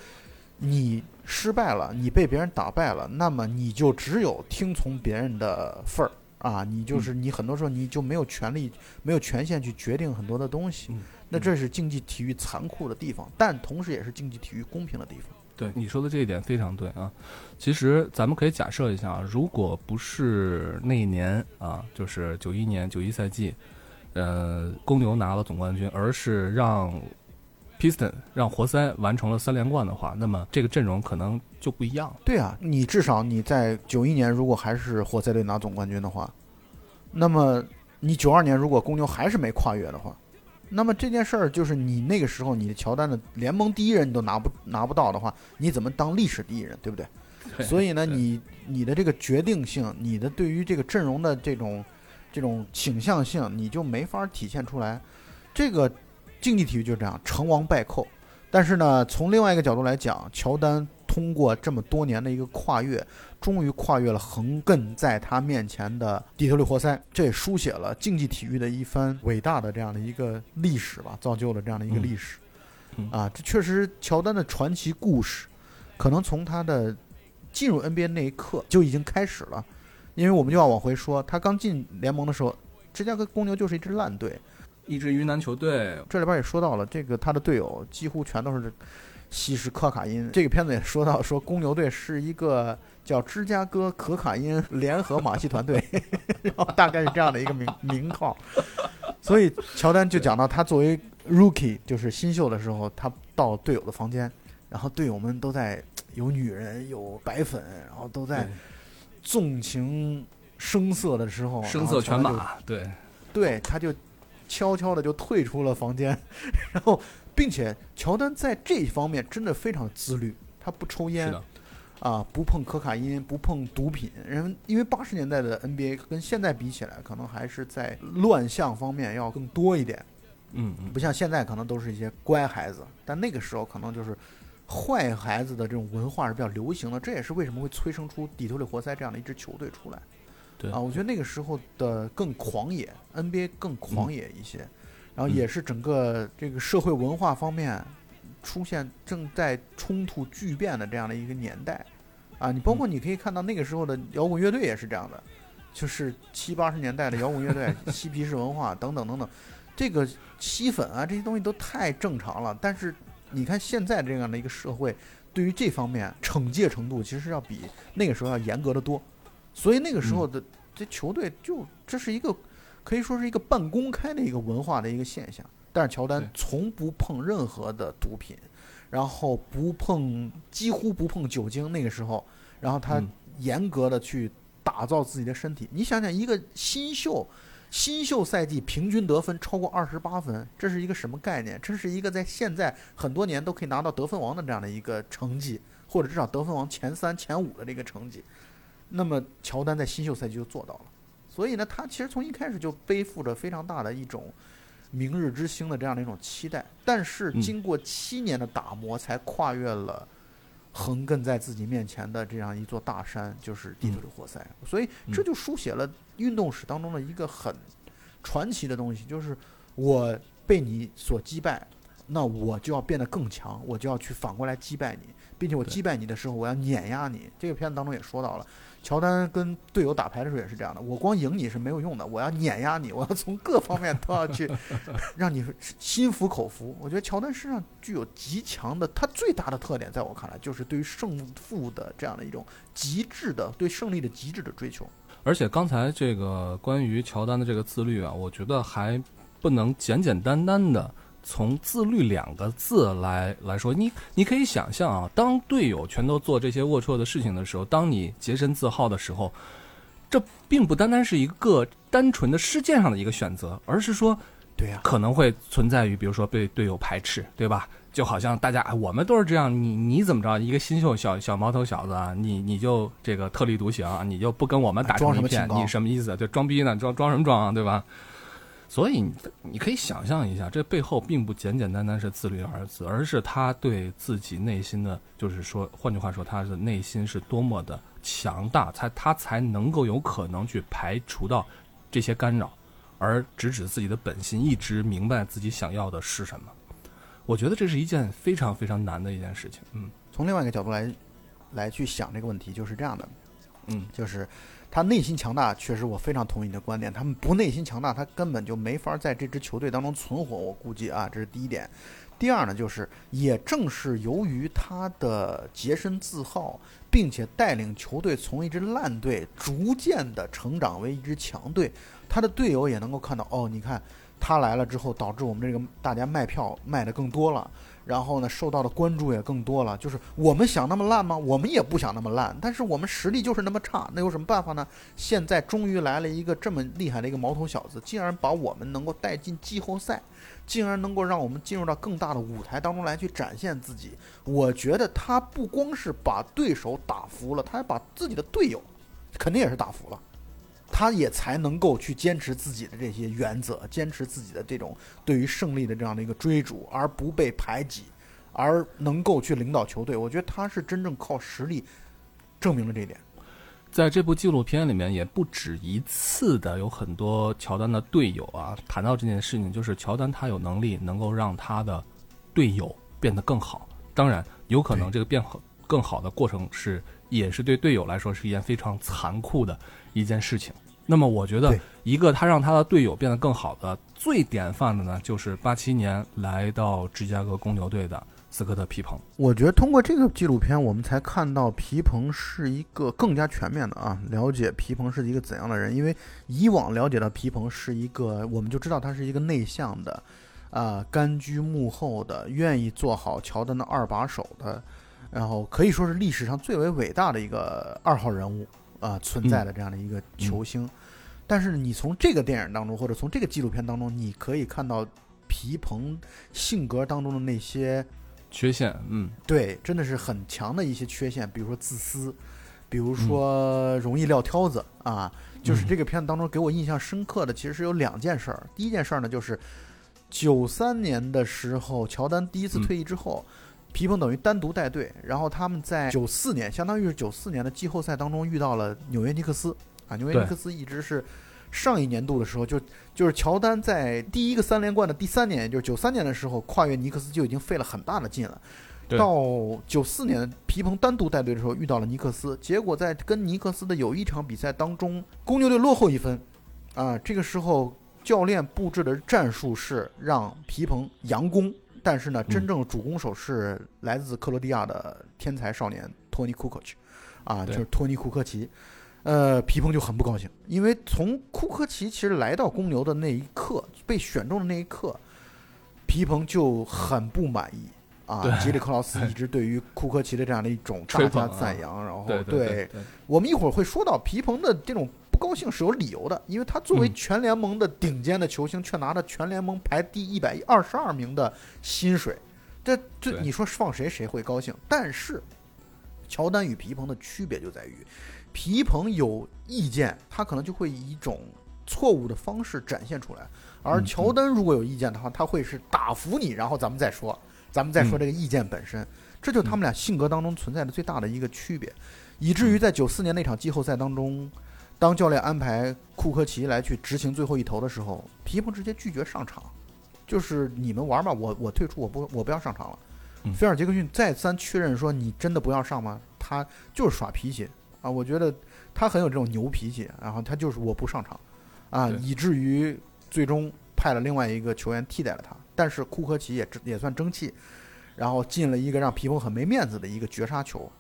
Speaker 2: 你失败了，你被别人打败了，那么你就只有听从别人的份儿啊！你就是你很多时候你就没有权利、没有权限去决定很多的东西。那这是竞技体育残酷的地方，但同时也是竞技体育公平的地方。
Speaker 1: 对你说的这一点非常对啊。其实咱们可以假设一下啊，如果不是那一年啊，就是九一年九一赛季，呃，公牛拿了总冠军，而是让 Piston 让活塞完成了三连冠的话，那么这个阵容可能就不一样。
Speaker 2: 对啊，你至少你在九一年如果还是活塞队拿总冠军的话，那么你九二年如果公牛还是没跨越的话。那么这件事儿就是你那个时候，你的乔丹的联盟第一人你都拿不拿不到的话，你怎么当历史第一人，对不对？所以呢，你你的这个决定性，你的对于这个阵容的这种这种倾向性，你就没法体现出来。这个竞技体育就是这样，成王败寇。但是呢，从另外一个角度来讲，乔丹通过这么多年的一个跨越。终于跨越了横亘在他面前的底特律活塞，这也书写了竞技体育的一番伟大的这样的一个历史吧，造就了这样的一个历史。啊，这确实乔丹的传奇故事，可能从他的进入 NBA 那一刻就已经开始了。因为我们就要往回说，他刚进联盟的时候，芝加哥公牛就是一支烂队，
Speaker 1: 一支鱼腩球队。
Speaker 2: 这里边也说到了，这个他的队友几乎全都是吸食可卡因。这个片子也说到，说公牛队是一个。叫芝加哥可卡因联合马戏团队，然后大概是这样的一个名名号。所以乔丹就讲到，他作为 rookie，就是新秀的时候，他到队友的房间，然后队友们都在有女人有白粉，然后都在纵情声色的时候，
Speaker 1: 声色犬马，对，
Speaker 2: 对，他就悄悄的就退出了房间，然后，并且乔丹在这一方面真的非常自律，他不抽烟。啊，不碰可卡因，不碰毒品。人因为八十年代的 NBA 跟现在比起来，可能还是在乱象方面要更多一点。
Speaker 1: 嗯嗯，
Speaker 2: 不像现在可能都是一些乖孩子，但那个时候可能就是坏孩子的这种文化是比较流行的。这也是为什么会催生出底特律活塞这样的一支球队出来。
Speaker 1: 对
Speaker 2: 啊，我觉得那个时候的更狂野，NBA 更狂野一些，然后也是整个这个社会文化方面。出现正在冲突巨变的这样的一个年代，啊，你包括你可以看到那个时候的摇滚乐队也是这样的，就是七八十年代的摇滚乐队、嬉皮士文化等等等等，这个吸粉啊这些东西都太正常了。但是你看现在这样的一个社会，对于这方面惩戒程度其实要比那个时候要严格的多，所以那个时候的这球队就这是一个可以说是一个半公开的一个文化的一个现象。但是乔丹从不碰任何的毒品，然后不碰，几乎不碰酒精。那个时候，然后他严格的去打造自己的身体。你想想，一个新秀，新秀赛季平均得分超过二十八分，这是一个什么概念？这是一个在现在很多年都可以拿到得分王的这样的一个成绩，或者至少得分王前三、前五的这个成绩。那么乔丹在新秀赛季就做到了。所以呢，他其实从一开始就背负着非常大的一种。明日之星的这样的一种期待，但是经过七年的打磨，才跨越了横亘在自己面前的这样一座大山，就是地球的活塞。所以这就书写了运动史当中的一个很传奇的东西，就是我被你所击败，那我就要变得更强，我就要去反过来击败你，并且我击败你的时候，我要碾压你。这个片子当中也说到了。乔丹跟队友打牌的时候也是这样的，我光赢你是没有用的，我要碾压你，我要从各方面都要去 让你心服口服。我觉得乔丹身上具有极强的，他最大的特点，在我看来就是对于胜负的这样的一种极致的对胜利的极致的追求。
Speaker 1: 而且刚才这个关于乔丹的这个自律啊，我觉得还不能简简单单的。从自律两个字来来说，你你可以想象啊，当队友全都做这些龌龊的事情的时候，当你洁身自好的时候，这并不单单是一个单纯的事件上的一个选择，而是说，
Speaker 2: 对呀，
Speaker 1: 可能会存在于比如说被队友排斥，对吧？就好像大家哎，我们都是这样，你你怎么着？一个新秀小小毛头小子啊，你你就这个特立独行，你就不跟我们打成一片，你什么意思？就装逼呢？装装什么装啊？对吧？所以你你可以想象一下，这背后并不简简单单是自律二字，而是他对自己内心的，就是说，换句话说，他的内心是多么的强大，才他才能够有可能去排除到这些干扰，而直指自己的本心，一直明白自己想要的是什么。我觉得这是一件非常非常难的一件事情。嗯，
Speaker 2: 从另外一个角度来来去想这个问题，就是这样的，
Speaker 1: 嗯，
Speaker 2: 就是。他内心强大，确实我非常同意你的观点。他们不内心强大，他根本就没法在这支球队当中存活。我估计啊，这是第一点。第二呢，就是也正是由于他的洁身自好，并且带领球队从一支烂队逐渐的成长为一支强队，他的队友也能够看到，哦，你看他来了之后，导致我们这个大家卖票卖的更多了。然后呢，受到的关注也更多了。就是我们想那么烂吗？我们也不想那么烂，但是我们实力就是那么差，那有什么办法呢？现在终于来了一个这么厉害的一个毛头小子，竟然把我们能够带进季后赛，竟然能够让我们进入到更大的舞台当中来去展现自己。我觉得他不光是把对手打服了，他还把自己的队友肯定也是打服了。他也才能够去坚持自己的这些原则，坚持自己的这种对于胜利的这样的一个追逐，而不被排挤，而能够去领导球队。我觉得他是真正靠实力证明了这一点。
Speaker 1: 在这部纪录片里面，也不止一次的有很多乔丹的队友啊谈到这件事情，就是乔丹他有能力能够让他的队友变得更好。当然，有可能这个变好更好的过程是，也是对队友来说是一件非常残酷的。一件事情，那么我觉得一个他让他的队友变得更好的最典范的呢，就是八七年来到芝加哥公牛队的斯科特皮蓬。
Speaker 2: 我觉得通过这个纪录片，我们才看到皮蓬是一个更加全面的啊，了解皮蓬是一个怎样的人。因为以往了解到皮蓬是一个，我们就知道他是一个内向的，啊，甘居幕后的，愿意做好乔丹的二把手的，然后可以说是历史上最为伟大的一个二号人物。啊，存在的这样的一个球星，但是你从这个电影当中，或者从这个纪录片当中，你可以看到皮蓬性格当中的那些
Speaker 1: 缺陷，嗯，
Speaker 2: 对，真的是很强的一些缺陷，比如说自私，比如说容易撂挑子啊。就是这个片子当中给我印象深刻的，其实是有两件事儿。第一件事儿呢，就是九三年的时候，乔丹第一次退役之后，皮蓬等于单独带队，然后他们在九四年，相当于是九四年的季后赛当中遇到了纽约尼克斯啊。纽约尼克斯一直是上一年度的时候，就就是乔丹在第一个三连冠的第三年，就是九三年的时候，跨越尼克斯就已经费了很大的劲了。到九四年，皮蓬单独带队的时候遇到了尼克斯，结果在跟尼克斯的有一场比赛当中，公牛队落后一分，啊，这个时候教练布置的战术是让皮蓬佯攻，但是呢，真正主攻手是来自克罗地亚的天才少年托尼库克奇，啊，就是托尼库克奇，呃，皮蓬就很不高兴，因为从库克奇其实来到公牛的那一刻，被选中的那一刻，皮蓬就很不满意。啊，吉里克劳斯一直对于库克奇的这样的一种大加赞扬，然后
Speaker 1: 对
Speaker 2: 我们一会儿会说到皮蓬的这种不高兴是有理由的，因为他作为全联盟的顶尖的球星，却拿着全联盟排第一百二十二名的薪水，这这你说放谁谁会高兴？但是乔丹与皮蓬的区别就在于，皮蓬有意见，他可能就会以一种错误的方式展现出来，而乔丹如果有意见的话，他会是打服你，然后咱们再说。咱们再说这个意见本身，这就是他们俩性格当中存在的最大的一个区别，以至于在九四年那场季后赛当中，当教练安排库克奇来去执行最后一投的时候，皮蓬直接拒绝上场，就是你们玩吧，我我退出，我不我不要上场了。菲尔杰克逊再三确认说：“你真的不要上吗？”他就是耍脾气啊，我觉得他很有这种牛脾气，然后他就是我不上场啊，以至于最终派了另外一个球员替代了他。但是库克奇也也算争气，然后进了一个让皮蓬很没面子的一个绝杀球，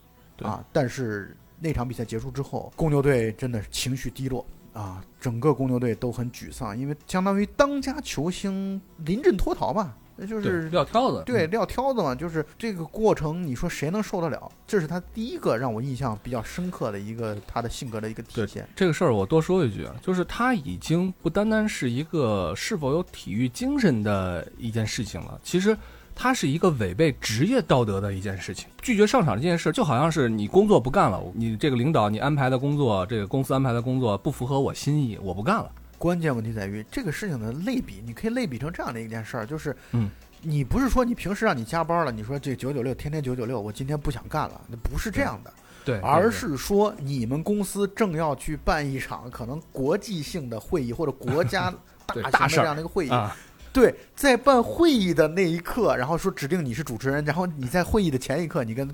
Speaker 2: 啊！但是那场比赛结束之后，公牛队真的是情绪低落啊，整个公牛队都很沮丧，因为相当于当家球星临阵脱逃吧。那就是
Speaker 1: 撂挑子，
Speaker 2: 对，撂挑子嘛，就是这个过程，你说谁能受得了？这是他第一个让我印象比较深刻的一个他的性格的一个体现。
Speaker 1: 这个事儿我多说一句，就是他已经不单单是一个是否有体育精神的一件事情了，其实他是一个违背职业道德的一件事情。拒绝上场这件事，就好像是你工作不干了，你这个领导你安排的工作，这个公司安排的工作不符合我心意，我不干了。
Speaker 2: 关键问题在于这个事情的类比，你可以类比成这样的一件事儿，就是，
Speaker 1: 嗯，
Speaker 2: 你不是说你平时让你加班了，你说这九九六天天九九六，我今天不想干了，那不是这样的，
Speaker 1: 对，
Speaker 2: 而是说你们公司正要去办一场可能国际性的会议或者国家 大大的这样的一个会议，对，在办会议的那一刻，然后说指定你是主持人，然后你在会议的前一刻，你跟。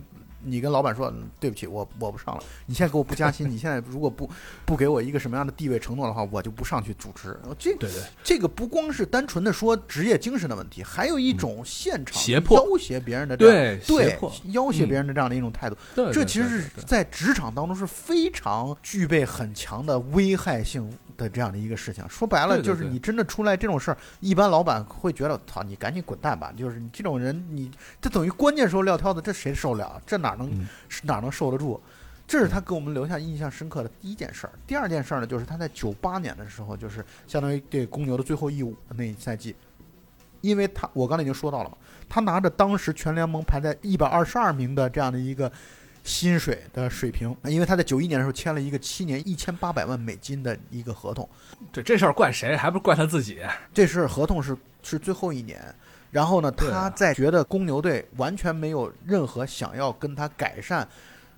Speaker 2: 你跟老板说对不起，我我不上了。你现在给我不加薪，你现在如果不 不给我一个什么样的地位承诺的话，我就不上去主持。这
Speaker 1: 对对，
Speaker 2: 这个不光是单纯的说职业精神的问题，还有一种现场
Speaker 1: 胁迫、
Speaker 2: 要挟别人的
Speaker 1: 对
Speaker 2: 对要挟别人的这样的一种态度。这其实
Speaker 1: 是
Speaker 2: 在职场当中是非常具备很强的危害性。的这样的一个事情，说白了就是你真的出来这种事儿，一般老板会觉得，操，你赶紧滚蛋吧！就是你这种人，你这等于关键时候撂挑子，这谁受得了？这哪能哪能受得住？这是他给我们留下印象深刻的第一件事儿。第二件事儿呢，就是他在九八年的时候，就是相当于对公牛的最后一舞那一赛季，因为他我刚才已经说到了嘛，他拿着当时全联盟排在一百二十二名的这样的一个。薪水的水平，因为他在九一年的时候签了一个七年一千八百万美金的一个合同。
Speaker 1: 对这事儿怪谁？还不是怪他自己？
Speaker 2: 这事合同是是最后一年，然后呢，他在觉得公牛队完全没有任何想要跟他改善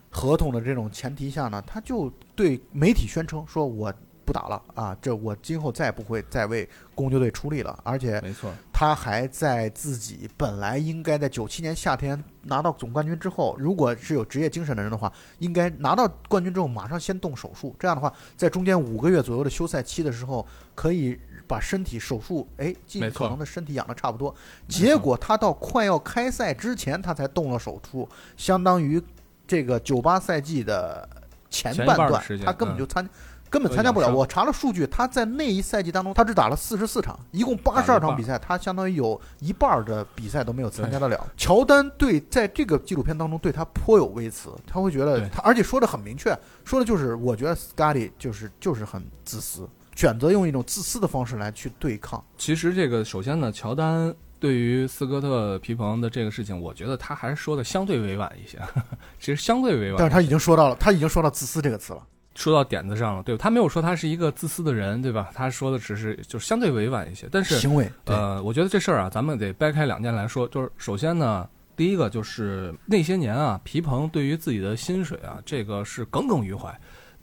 Speaker 2: 合同的这种前提下呢，他就对媒体宣称说：“我。”不打了啊！这我今后再也不会再为公牛队出力了。而且，
Speaker 1: 没错，
Speaker 2: 他还在自己本来应该在九七年夏天拿到总冠军之后，如果是有职业精神的人的话，应该拿到冠军之后马上先动手术。这样的话，在中间五个月左右的休赛期的时候，可以把身体手术，哎，尽可能的身体养的差不多。结果他到快要开赛之前，他才动了手术，相当于这个九八赛季的前半段，他根本就参。根本参加不了。我查了数据，他在那一赛季当中，他只打了四十四场，一共八十二场比赛，他相当于有一半的比赛都没有参加得了。乔丹对在这个纪录片当中对他颇有微词，他会觉得他，而且说的很明确，说的就是我觉得 Scotty 就是就是很自私，选择用一种自私的方式来去对抗。
Speaker 1: 其实这个首先呢，乔丹对于斯科特皮蓬的这个事情，我觉得他还是说的相对委婉一些，其实相对委婉。
Speaker 2: 但是他已经说到了，他已经说到自私这个词了。
Speaker 1: 说到点子上了，对吧他没有说他是一个自私的人，对吧？他说的只是就是相对委婉一些，但是
Speaker 2: 行为，
Speaker 1: 呃，我觉得这事儿啊，咱们得掰开两件来说。就是首先呢，第一个就是那些年啊，皮蓬对于自己的薪水啊，这个是耿耿于怀。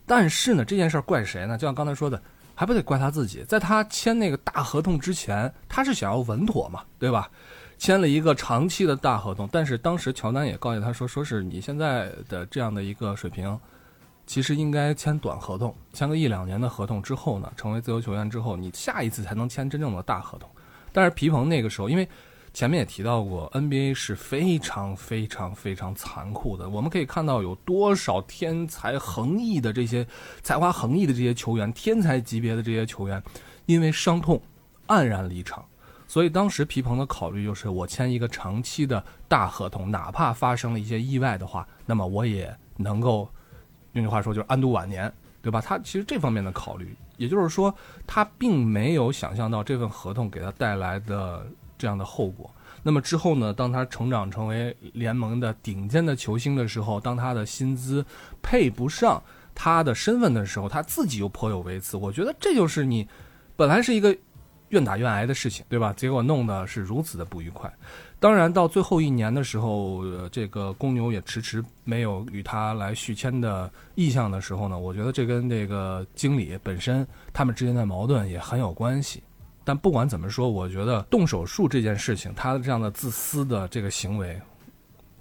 Speaker 1: 但是呢，这件事儿怪谁呢？就像刚才说的，还不得怪他自己。在他签那个大合同之前，他是想要稳妥嘛，对吧？签了一个长期的大合同，但是当时乔丹也告诫他说，说是你现在的这样的一个水平。其实应该签短合同，签个一两年的合同之后呢，成为自由球员之后，你下一次才能签真正的大合同。但是皮蓬那个时候，因为前面也提到过，NBA 是非常非常非常残酷的。我们可以看到有多少天才横溢的这些才华横溢的这些球员，天才级别的这些球员，因为伤痛黯然离场。所以当时皮蓬的考虑就是，我签一个长期的大合同，哪怕发生了一些意外的话，那么我也能够。用句话说就是安度晚年，对吧？他其实这方面的考虑，也就是说，他并没有想象到这份合同给他带来的这样的后果。那么之后呢？当他成长成为联盟的顶尖的球星的时候，当他的薪资配不上他的身份的时候，他自己又颇有微词。我觉得这就是你本来是一个愿打愿挨的事情，对吧？结果弄的是如此的不愉快。当然，到最后一年的时候，这个公牛也迟迟没有与他来续签的意向的时候呢，我觉得这跟这个经理本身他们之间的矛盾也很有关系。但不管怎么说，我觉得动手术这件事情，他的这样的自私的这个行为，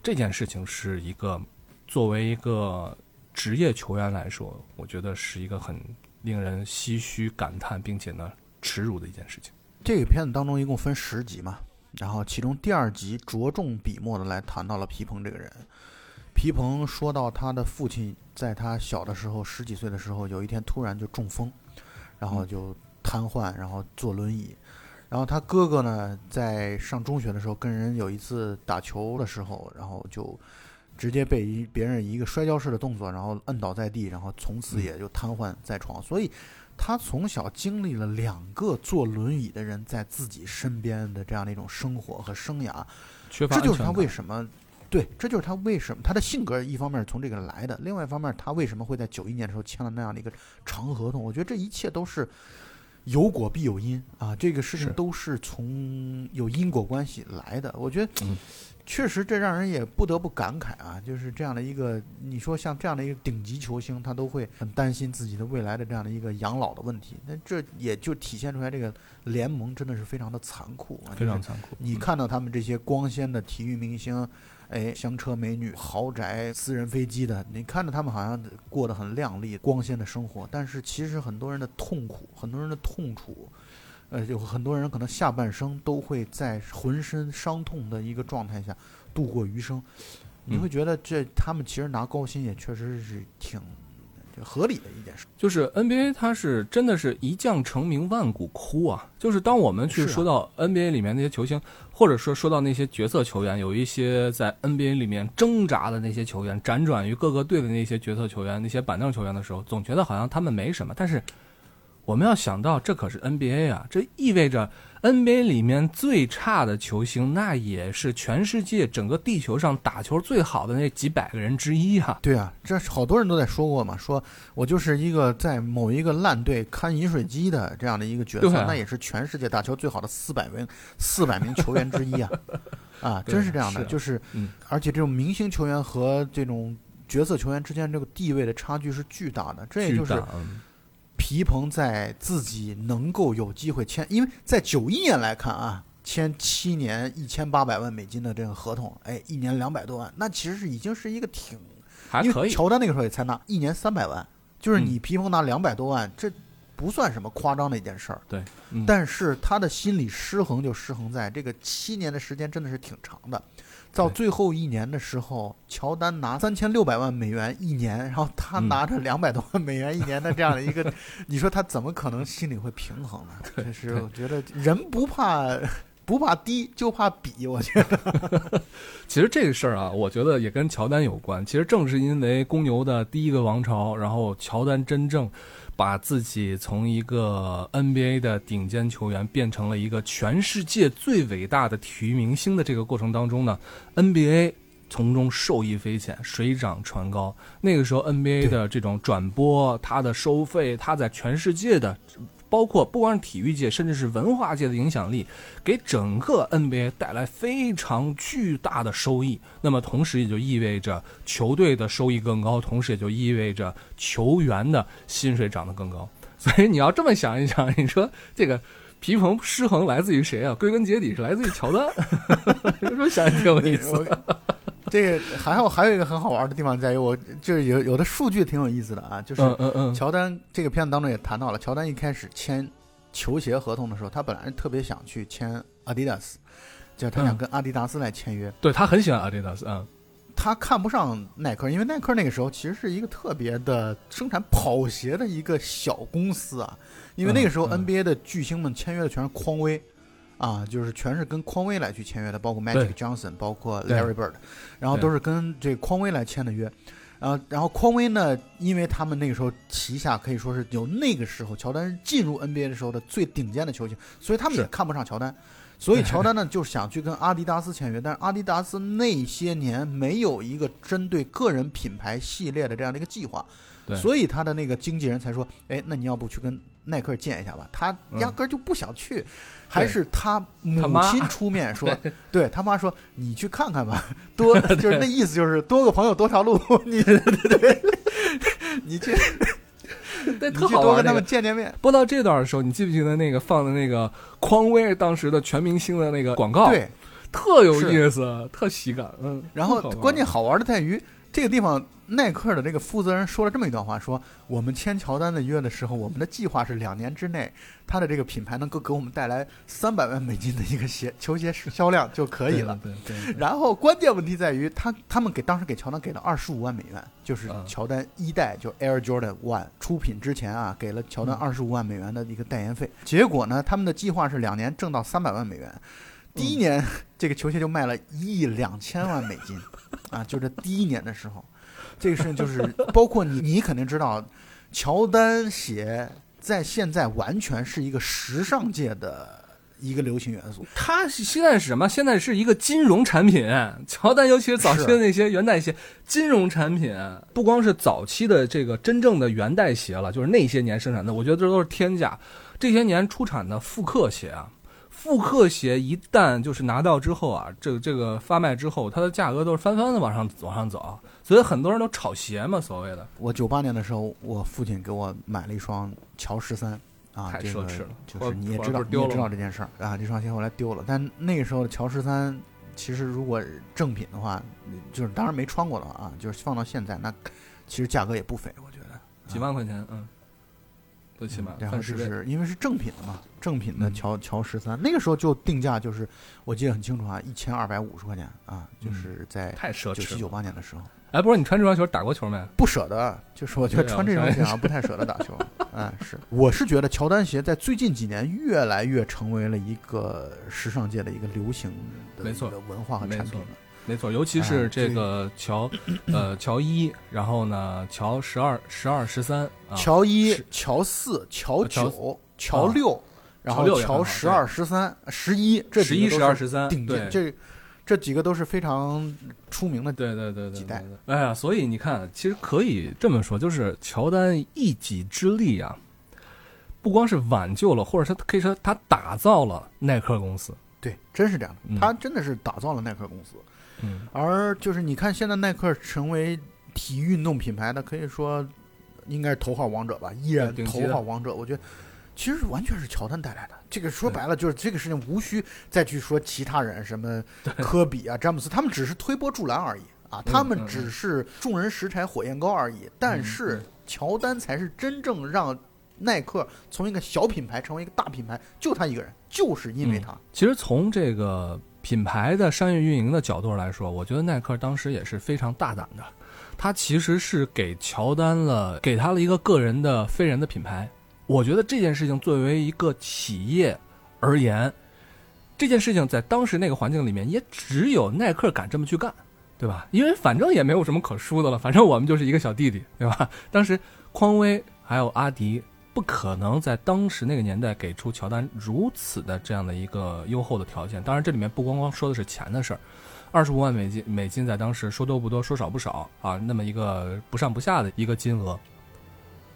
Speaker 1: 这件事情是一个作为一个职业球员来说，我觉得是一个很令人唏嘘、感叹，并且呢耻辱的一件事情。
Speaker 2: 这个片子当中一共分十集嘛。然后，其中第二集着重笔墨的来谈到了皮蓬这个人。皮蓬说到他的父亲在他小的时候，十几岁的时候，有一天突然就中风，然后就瘫痪，然后坐轮椅。然后他哥哥呢，在上中学的时候跟人有一次打球的时候，然后就直接被一别人一个摔跤式的动作，然后摁倒在地，然后从此也就瘫痪在床。所以。他从小经历了两个坐轮椅的人在自己身边的这样的一种生活和生涯，
Speaker 1: 这
Speaker 2: 就是他为什么对，这就是他为什么他的性格一方面是从这个来的，另外一方面他为什么会在九一年的时候签了那样的一个长合同？我觉得这一切都是有果必有因啊，这个事情都是从有因果关系来的。我觉得。确实，这让人也不得不感慨啊！就是这样的一个，你说像这样的一个顶级球星，他都会很担心自己的未来的这样的一个养老的问题。那这也就体现出来，这个联盟真的是非常的残酷啊！
Speaker 1: 非常残酷。
Speaker 2: 你看到他们这些光鲜的体育明星，哎，香车美女、豪宅、私人飞机的，你看着他们好像过得很靓丽、光鲜的生活，但是其实很多人的痛苦，很多人的痛楚。呃，有很多人可能下半生都会在浑身伤痛的一个状态下度过余生，你会觉得这他们其实拿高薪也确实是挺合理的一件事。
Speaker 1: 就是 NBA 它是真的是一将成名万骨枯啊！就是当我们去说到 NBA 里面那些球星，或者说说到那些角色球员，有一些在 NBA 里面挣扎的那些球员，辗转于各个队的那些角色球员、那些板凳球员的时候，总觉得好像他们没什么，但是。我们要想到，这可是 NBA 啊！这意味着 NBA 里面最差的球星，那也是全世界整个地球上打球最好的那几百个人之一啊。
Speaker 2: 对啊，这好多人都在说过嘛，说我就是一个在某一个烂队看饮水机的这样的一个角色，那也是全世界打球最好的四百名四百名球员之一啊！啊，真是这样的，就是，而且这种明星球员和这种角色球员之间这个地位的差距是巨大的，这也就是。皮蓬在自己能够有机会签，因为在九一年来看啊，签七年一千八百万美金的这个合同，哎，一年两百多万，那其实是已经是一个挺
Speaker 1: 还可以。
Speaker 2: 乔丹那个时候也才拿一年三百万，就是你皮蓬拿两百多万，这不算什么夸张的一件事儿。
Speaker 1: 对，
Speaker 2: 但是他的心理失衡就失衡在这个七年的时间真的是挺长的。到最后一年的时候，乔丹拿三千六百万美元一年，然后他拿着两百多万美元一年的这样的一个，你说他怎么可能心里会平衡呢？这是我觉得人不怕 不怕低，就怕比。我觉得，
Speaker 1: 其实这个事儿啊，我觉得也跟乔丹有关。其实正是因为公牛的第一个王朝，然后乔丹真正。把自己从一个 NBA 的顶尖球员变成了一个全世界最伟大的体育明星的这个过程当中呢，NBA 从中受益匪浅，水涨船高。那个时候 NBA 的这种转播，它的收费，它在全世界的。包括不光是体育界，甚至是文化界的影响力，给整个 NBA 带来非常巨大的收益。那么同时也就意味着球队的收益更高，同时也就意味着球员的薪水涨得更高。所以你要这么想一想，你说这个皮蓬失衡来自于谁啊？归根结底是来自于乔丹。是不是想挺有意思？
Speaker 2: 这个还有还有一个很好玩的地方在于，我就是有有的数据挺有意思的啊，就是乔丹这个片子当中也谈到了，乔丹一开始签球鞋合同的时候，他本来特别想去签阿迪达斯，就是他想跟阿迪达斯来签约。
Speaker 1: 对他很喜欢阿迪达斯啊，
Speaker 2: 他看不上耐克，因为耐克那个时候其实是一个特别的生产跑鞋的一个小公司啊，因为那个时候 NBA 的巨星们签约的全是匡威。啊，就是全是跟匡威来去签约的，包括 Magic Johnson，包括 Larry Bird，然后都是跟这匡威来签的约。然后，然后匡威呢，因为他们那个时候旗下可以说是有那个时候乔丹进入 NBA 的时候的最顶尖的球星，所以他们也看不上乔丹。所以乔丹呢就想去跟阿迪达斯签约，但是阿迪达斯那些年没有一个针对个人品牌系列的这样的一个计划，所以他的那个经纪人才说：“哎，那你要不去跟耐克见一下吧？”他压根就不想去。还是他母亲出面说，对他妈说你去看看吧，多就是那意思就是多个朋友多条路，你对对，你去，
Speaker 1: 对，
Speaker 2: 你去多跟他们见见面。
Speaker 1: 播到这段的时候，你记不记得那个放的那个匡威当时的全明星的那个广告？
Speaker 2: 对，
Speaker 1: 特有意思，特喜感。嗯，
Speaker 2: 然后关键好玩的在于这个地方。耐克的这个负责人说了这么一段话：说我们签乔丹的约的时候，我们的计划是两年之内，他的这个品牌能够给我们带来三百万美金的一个鞋球鞋销量就可以了。
Speaker 1: 对对。
Speaker 2: 然后关键问题在于，他他们给当时给乔丹给了二十五万美元，就是乔丹一代就 Air Jordan One 出品之前啊，给了乔丹二十五万美元的一个代言费。结果呢，他们的计划是两年挣到三百万美元。第一年这个球鞋就卖了一亿两千万美金，啊，就这第一年的时候。这个事情就是，包括你，你肯定知道，乔丹鞋在现在完全是一个时尚界的一个流行元素。
Speaker 1: 它现在是什么？现在是一个金融产品。乔丹，尤其是早期的那些元代鞋，金融产品，不光是早期的这个真正的元代鞋了，就是那些年生产的，我觉得这都是天价。这些年出产的复刻鞋啊。复刻鞋一旦就是拿到之后啊，这个这个发卖之后，它的价格都是翻番的往上往上走，所以很多人都炒鞋嘛，所谓的。
Speaker 2: 我九八年的时候，我父亲给我买了一双乔十三，啊，
Speaker 1: 太奢侈了，
Speaker 2: 就是你也知道，你也知道这件事儿啊，这双鞋后来丢了。但那个时候的乔十三，其实如果正品的话，就是当然没穿过了啊，就是放到现在，那其实价格也不菲，我觉得
Speaker 1: 几万块钱，嗯。最起码，
Speaker 2: 然后就是因为是正品的嘛，正品的乔乔十三，那个时候就定价就是我记得很清楚啊，一千二百五十块钱啊，就是在
Speaker 1: 太奢侈，
Speaker 2: 九七九八年的时候。
Speaker 1: 哎，不是你穿这双球打过球没？
Speaker 2: 不舍得，就是我觉得穿这双鞋好像不太舍得打球。哎，是，我是觉得乔丹鞋在最近几年越来越成为了一个时尚界的一个流行的
Speaker 1: 没错
Speaker 2: 文化和产品了。
Speaker 1: 没错，尤其是这个乔，呃，乔一，然后呢，乔十二、十二、十三，
Speaker 2: 乔一、乔四、乔九、乔六，然后乔十二、十三、十一，这
Speaker 1: 十一、十二、十三，
Speaker 2: 顶尖，这这几个都是非常出名的，
Speaker 1: 对对对对，
Speaker 2: 几代。
Speaker 1: 哎呀，所以你看，其实可以这么说，就是乔丹一己之力啊，不光是挽救了，或者他可以说他打造了耐克公司，
Speaker 2: 对，真是这样的，他真的是打造了耐克公司。而就是你看，现在耐克成为体育运动品牌的，可以说应该是头号王者吧，依然头号王者。我觉得其实完全是乔丹带来的。这个说白了就是这个事情，无需再去说其他人，什么科比啊、詹姆斯，他们只是推波助澜而已啊，他们只是众人拾柴火焰高而已。但是乔丹才是真正让耐克从一个小品牌成为一个大品牌，就他一个人，就是因为他。
Speaker 1: 其实从这个。品牌的商业运营的角度来说，我觉得耐克当时也是非常大胆的，他其实是给乔丹了，给他了一个个人的非人的品牌。我觉得这件事情作为一个企业而言，这件事情在当时那个环境里面，也只有耐克敢这么去干，对吧？因为反正也没有什么可输的了，反正我们就是一个小弟弟，对吧？当时匡威还有阿迪不可能在当时那个年代给出乔丹如此的这样的一个优厚的条件。当然，这里面不光光说的是钱的事儿，二十五万美金，美金在当时说多不多，说少不少啊，那么一个不上不下的一个金额。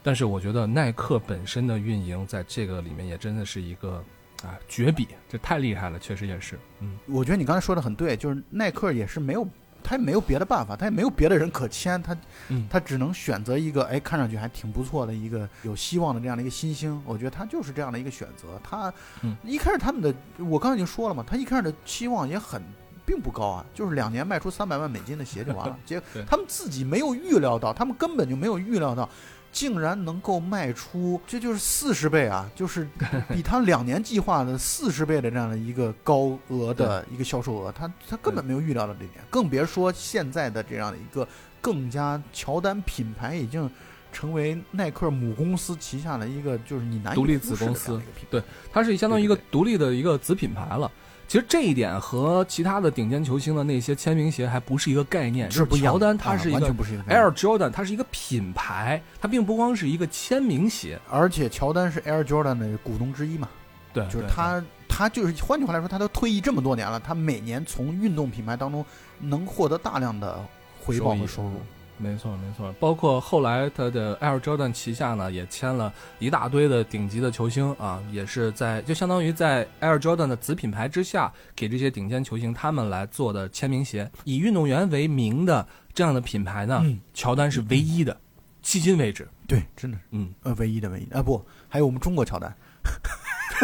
Speaker 1: 但是我觉得耐克本身的运营在这个里面也真的是一个啊绝笔，这太厉害了，确实也是。嗯，
Speaker 2: 我觉得你刚才说的很对，就是耐克也是没有，他也没有别的办法，他也没有别的人可签，他
Speaker 1: 嗯
Speaker 2: 他只能选择一个哎看上去还挺不错的一个有希望的这样的一个新星。我觉得他就是这样的一个选择。他
Speaker 1: 嗯
Speaker 2: 一开始他们的，我刚才已经说了嘛，他一开始的期望也很。并不高啊，就是两年卖出三百万美金的鞋就完了。结
Speaker 1: 果
Speaker 2: 他们自己没有预料到，他们根本就没有预料到，竟然能够卖出，这就是四十倍啊，就是 比他两年计划的四十倍的这样的一个高额的一个销售额，他他根本没有预料到这一点，更别说现在的这样的一个更加乔丹品牌已经成为耐克母公司旗下的一个就是你难以
Speaker 1: 独立子公司。对它是相当于一个独立的一个子品牌了。其实这一点和其他的顶尖球星的那些签名鞋还不是一个概念。
Speaker 2: 是不一样。
Speaker 1: 乔丹它是一个
Speaker 2: 啊完全不是一个
Speaker 1: Air Jordan，它是一个品牌，它并不光是一个签名鞋。
Speaker 2: 而且乔丹是 Air Jordan 的股东之一嘛，
Speaker 1: 对，
Speaker 2: 就是他他就是换句话来说，他都退役这么多年了，他每年从运动品牌当中能获得大量的回报和收入。
Speaker 1: 没错，没错，包括后来他的 Air Jordan 旗下呢，也签了一大堆的顶级的球星啊，也是在就相当于在 Air Jordan 的子品牌之下，给这些顶尖球星他们来做的签名鞋，以运动员为名的这样的品牌呢，
Speaker 2: 嗯。
Speaker 1: 乔丹是唯一的，迄今为止，
Speaker 2: 对，真的。是
Speaker 1: 嗯，
Speaker 2: 呃唯一的唯一的。啊不，还有我们中国乔丹，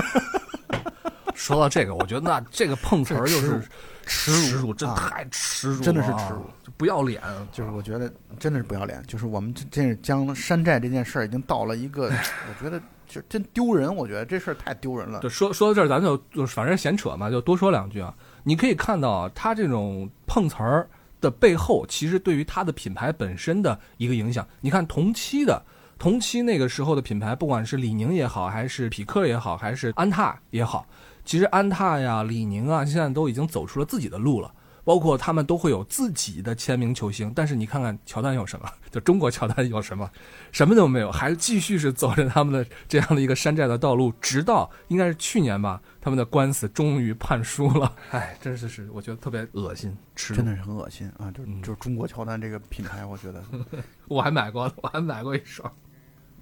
Speaker 1: 说到这个，我觉得那这个碰瓷儿就是
Speaker 2: 耻
Speaker 1: 耻辱，这
Speaker 2: 啊
Speaker 1: 太耻辱啊，
Speaker 2: 真的是耻辱
Speaker 1: 就不要脸，
Speaker 2: 就是我觉得真的是不要脸，就是我们这这是将山寨这件事儿已经到了一个，我觉得就真丢人，我觉得这事儿太丢人了。
Speaker 1: 对，说说到这儿，咱就就反正闲扯嘛，就多说两句啊。你可以看到啊，他这种碰瓷儿的背后，其实对于他的品牌本身的一个影响。你看同期的同期那个时候的品牌，不管是李宁也好，还是匹克也好，还是安踏也好，其实安踏呀、李宁啊，现在都已经走出了自己的路了。包括他们都会有自己的签名球星，但是你看看乔丹有什么？就中国乔丹有什么？什么都没有，还继续是走着他们的这样的一个山寨的道路，直到应该是去年吧，他们的官司终于判输了。哎，真是是，我觉得特别恶心，吃
Speaker 2: 真的是很恶心啊！就
Speaker 1: 嗯
Speaker 2: 就中国乔丹这个品牌，我觉得
Speaker 1: 我还买过，我还买过一双。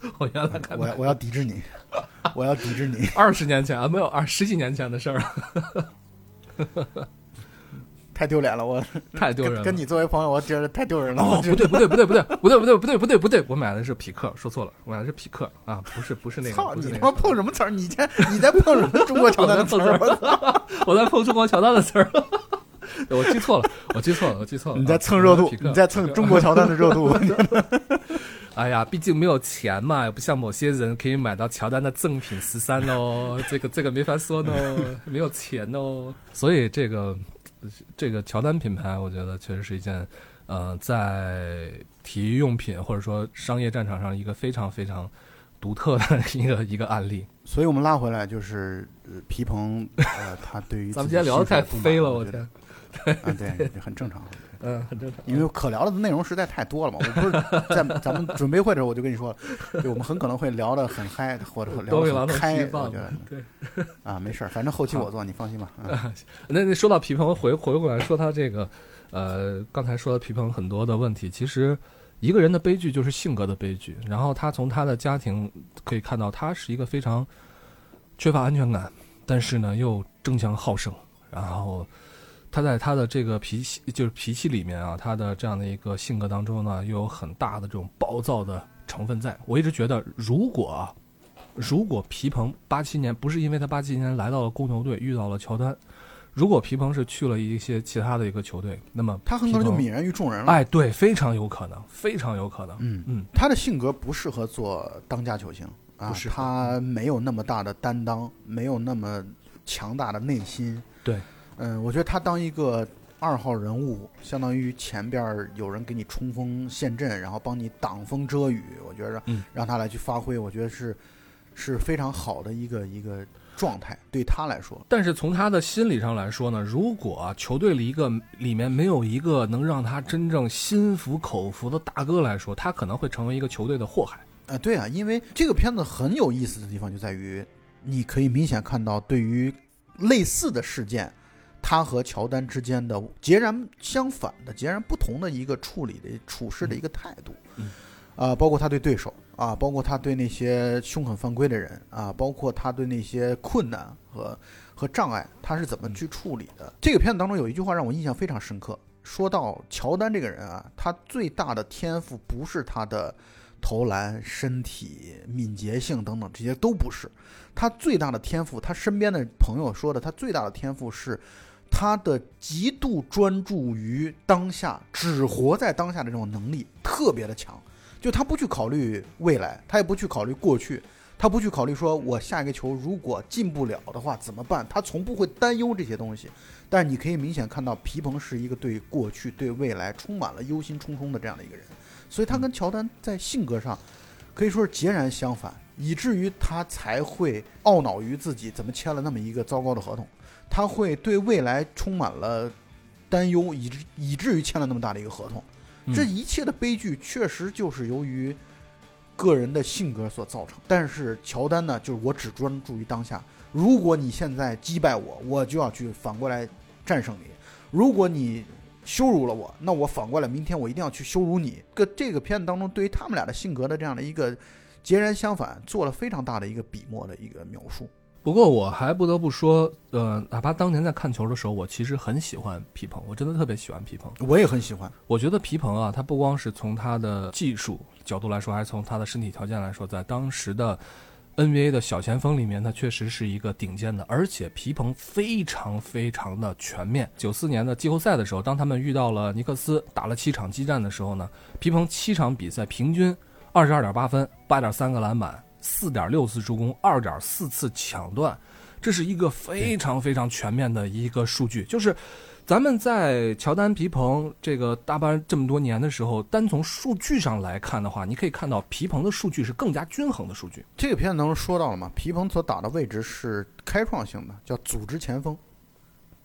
Speaker 1: 我原来还买
Speaker 2: 我要我要抵制你，我要抵制你。
Speaker 1: 二十年前啊，没有二十几年前的事儿了，
Speaker 2: 太丢脸了，我
Speaker 1: 太丢人了。
Speaker 2: 跟跟你作为朋友，我觉得太丢人了。
Speaker 1: 不对，不对，不对，不对，不对，不对，不对，不对，不对，我买的是匹克，说错了，我买的是匹克啊，不是，不是那个，
Speaker 2: 操你妈碰什么词儿？你在你在碰什么中国乔丹的词儿？我
Speaker 1: 在碰中国乔丹的词儿，我记错了，我记错了，我记错了。
Speaker 2: 你在蹭热度你在蹭中国乔丹的热度。
Speaker 1: 哎呀，毕竟没有钱嘛，也不像某些人可以买到乔丹的赠品十三哦，这个这个没法说呢，没有钱哦。所以这个这个乔丹品牌，我觉得确实是一件呃，在体育用品或者说商业战场上一个非常非常独特的 一个一个案例。
Speaker 2: 所以我们拉回来就是呃皮蓬，呃，他对于
Speaker 1: 咱们今天聊的太飞了，我
Speaker 2: 觉
Speaker 1: 天
Speaker 2: 得，啊，对，这很正常。
Speaker 1: 嗯，很正常。
Speaker 2: 因为可聊的内容实在太多了嘛，我不是在咱们准备会的时候我就跟你说，对我们很可能会聊得很嗨，或者聊
Speaker 1: 得
Speaker 2: 得很开，我觉得
Speaker 1: 对。
Speaker 2: 啊，没事儿，反正后期我做，你放心吧。啊
Speaker 1: 那那说到皮蓬，回回过来说他这个，呃，刚才说的皮蓬很多的问题，其实一个人的悲剧就是性格的悲剧。然后他从他的家庭可以看到，他是一个非常缺乏安全感，但是呢又争强好胜。然后他在他的这个脾气，就是脾气里面啊，他的这样的一个性格当中呢，又有很大的这种暴躁的成分在。我一直觉得，如果啊，如果皮蓬八七年不是因为他八七年来到了公牛队遇到了乔丹，如果皮蓬是去了一些其他的一个球队，那么
Speaker 2: 他很可能就泯然于众人了。
Speaker 1: 哎，对，非常有可能，非常有可能。
Speaker 2: 嗯
Speaker 1: 嗯，
Speaker 2: 他的性格不适合做当家球星啊他没有那么大的担当，没有那么强大的内心。
Speaker 1: 对，
Speaker 2: 嗯，我觉得他当一个二号人物，相当于前边儿有人给你冲锋陷阵，然后帮你挡风遮雨，我觉着
Speaker 1: 嗯
Speaker 2: 让他来去发挥，我觉得是是非常好的一个一个状态，对他来说。
Speaker 1: 但是从他的心理上来说呢，如果啊球队里一个里面没有一个能让他真正心服口服的大哥来说，他可能会成为一个球队的祸害。
Speaker 2: 啊，对啊，因为这个片子很有意思的地方就在于，你可以明显看到对于类似的事件，他和乔丹之间的截然相反的、截然不同的一个处理的处事的一个态度。
Speaker 1: 嗯
Speaker 2: 啊，包括他对对手啊，包括他对那些凶狠犯规的人啊，包括他对那些困难和和障碍，他是怎么去处理的？这个片子当中有一句话让我印象非常深刻，说到乔丹这个人啊，他最大的天赋不是他的投篮、身体、敏捷性等等，这些都不是。他最大的天赋，他身边的朋友说的，他最大的天赋是他的极度专注于当下，只活在当下的这种能力特别的强。就他不去考虑未来，他也不去考虑过去，他不去考虑说我下一个球如果进不了的话怎么办，他从不会担忧这些东西。但你可以明显看到，皮蓬是一个对过去、对未来充满了忧心忡忡的这样的一个人，所以他跟乔丹在性格上可以说是截然相反，以至于他才会懊恼于自己怎么签了那么一个糟糕的合同，他会对未来充满了担忧，以至以至于签了那么大的一个合同。
Speaker 1: 嗯
Speaker 2: 这一切的悲剧确实就是由于个人的性格所造成。但是乔丹呢，就是我只专注于当下。如果你现在击败我，我就要去反过来战胜你；如果你羞辱了我，那我反过来明天我一定要去羞辱你。个这个片子当中，对于他们俩的性格的这样的一个截然相反，做了非常大的一个笔墨的一个描述。
Speaker 1: 不过我还不得不说，呃，哪怕当年在看球的时候，我其实很喜欢皮蓬，我真的特别喜欢皮蓬。
Speaker 2: 我也很喜欢。
Speaker 1: 我觉得皮蓬啊，他不光是从他的技术角度来说，还是从他的身体条件来说，在当时的 NBA 的小前锋里面，他确实是一个顶尖的，而且皮蓬非常非常的全面。九四年的季后赛的时候，当他们遇到了尼克斯，打了七场激战的时候呢，皮蓬七场比赛平均二十二点八分，八点三个篮板，四点六次助攻，二点四次抢断，这是一个非常非常全面的一个数据，就是。咱们在乔丹、皮蓬这个大班这么多年的时候，单从数据上来看的话，你可以看到皮蓬的数据是更加均衡的数据。
Speaker 2: 这个片子当中说到了嘛，皮蓬所打的位置是开创性的，叫组织前锋。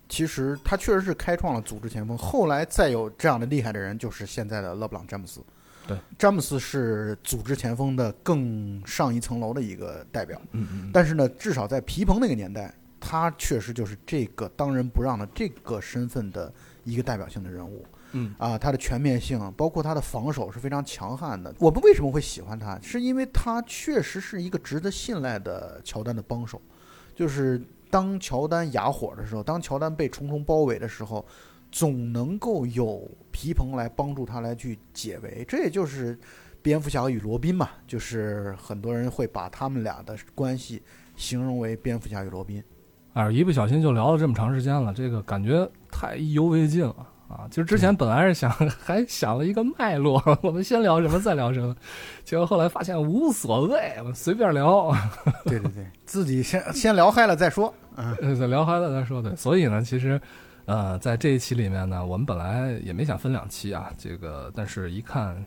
Speaker 2: 其实他确实是开创了组织前锋，后来再有这样的厉害的人，就是现在的勒布朗詹姆斯。
Speaker 1: 对，
Speaker 2: 詹姆斯是组织前锋的更上一层楼的一个代表。
Speaker 1: 嗯嗯
Speaker 2: 但是呢，至少在皮蓬那个年代，他确实就是这个当仁不让的这个身份的一个代表性的人物。
Speaker 1: 嗯
Speaker 2: 啊，他的全面性，包括他的防守是非常强悍的。我们为什么会喜欢他？是因为他确实是一个值得信赖的乔丹的帮手。就是当乔丹哑火的时候，当乔丹被重重包围的时候，总能够有皮蓬来帮助他来去解围。这也就是蝙蝠侠与罗宾嘛，就是很多人会把他们俩的关系形容为蝙蝠侠与罗宾。
Speaker 1: 哎，一不小心就聊了这么长时间了，这个感觉太意犹未尽了啊！其实之前本来是想 还想了一个脉络，我们先聊什么再聊什么，结果后来发现无所谓，我们随便聊，
Speaker 2: 对对对，自己先先聊嗨了再说。嗯，
Speaker 1: 呃再聊嗨了再说。对，所以呢，其实。呃，在这一期里面呢，我们本来也没想分两期啊，这个，但是一看，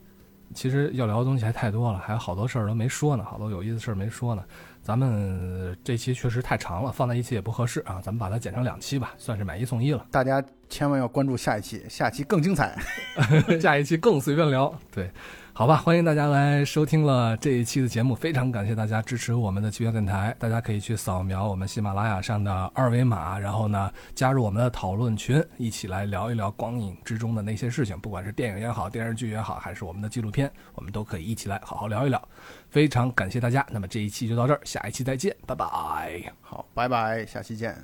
Speaker 1: 其实要聊的东西还太多了，还有好多事儿都没说呢，好多有意思事儿没说呢。咱们这期确实太长了，放在一起也不合适啊，咱们把它剪成两期吧，算是买一送一了。
Speaker 2: 大家千万要关注下一期，下期更精彩。
Speaker 1: 下一期更随便聊。对，好吧，欢迎大家来收听了这一期的节目，非常感谢大家支持我们的奇妙电台。大家可以去扫描我们喜马拉雅上的二维码，然后呢加入我们的讨论群，一起来聊一聊光影之中的那些事情，不管是电影也好，电视剧也好，还是我们的纪录片，我们都可以一起来好好聊一聊。非常感谢大家，那么这一期就到这儿，下一期再见，拜拜。
Speaker 2: 好，拜拜，下期见。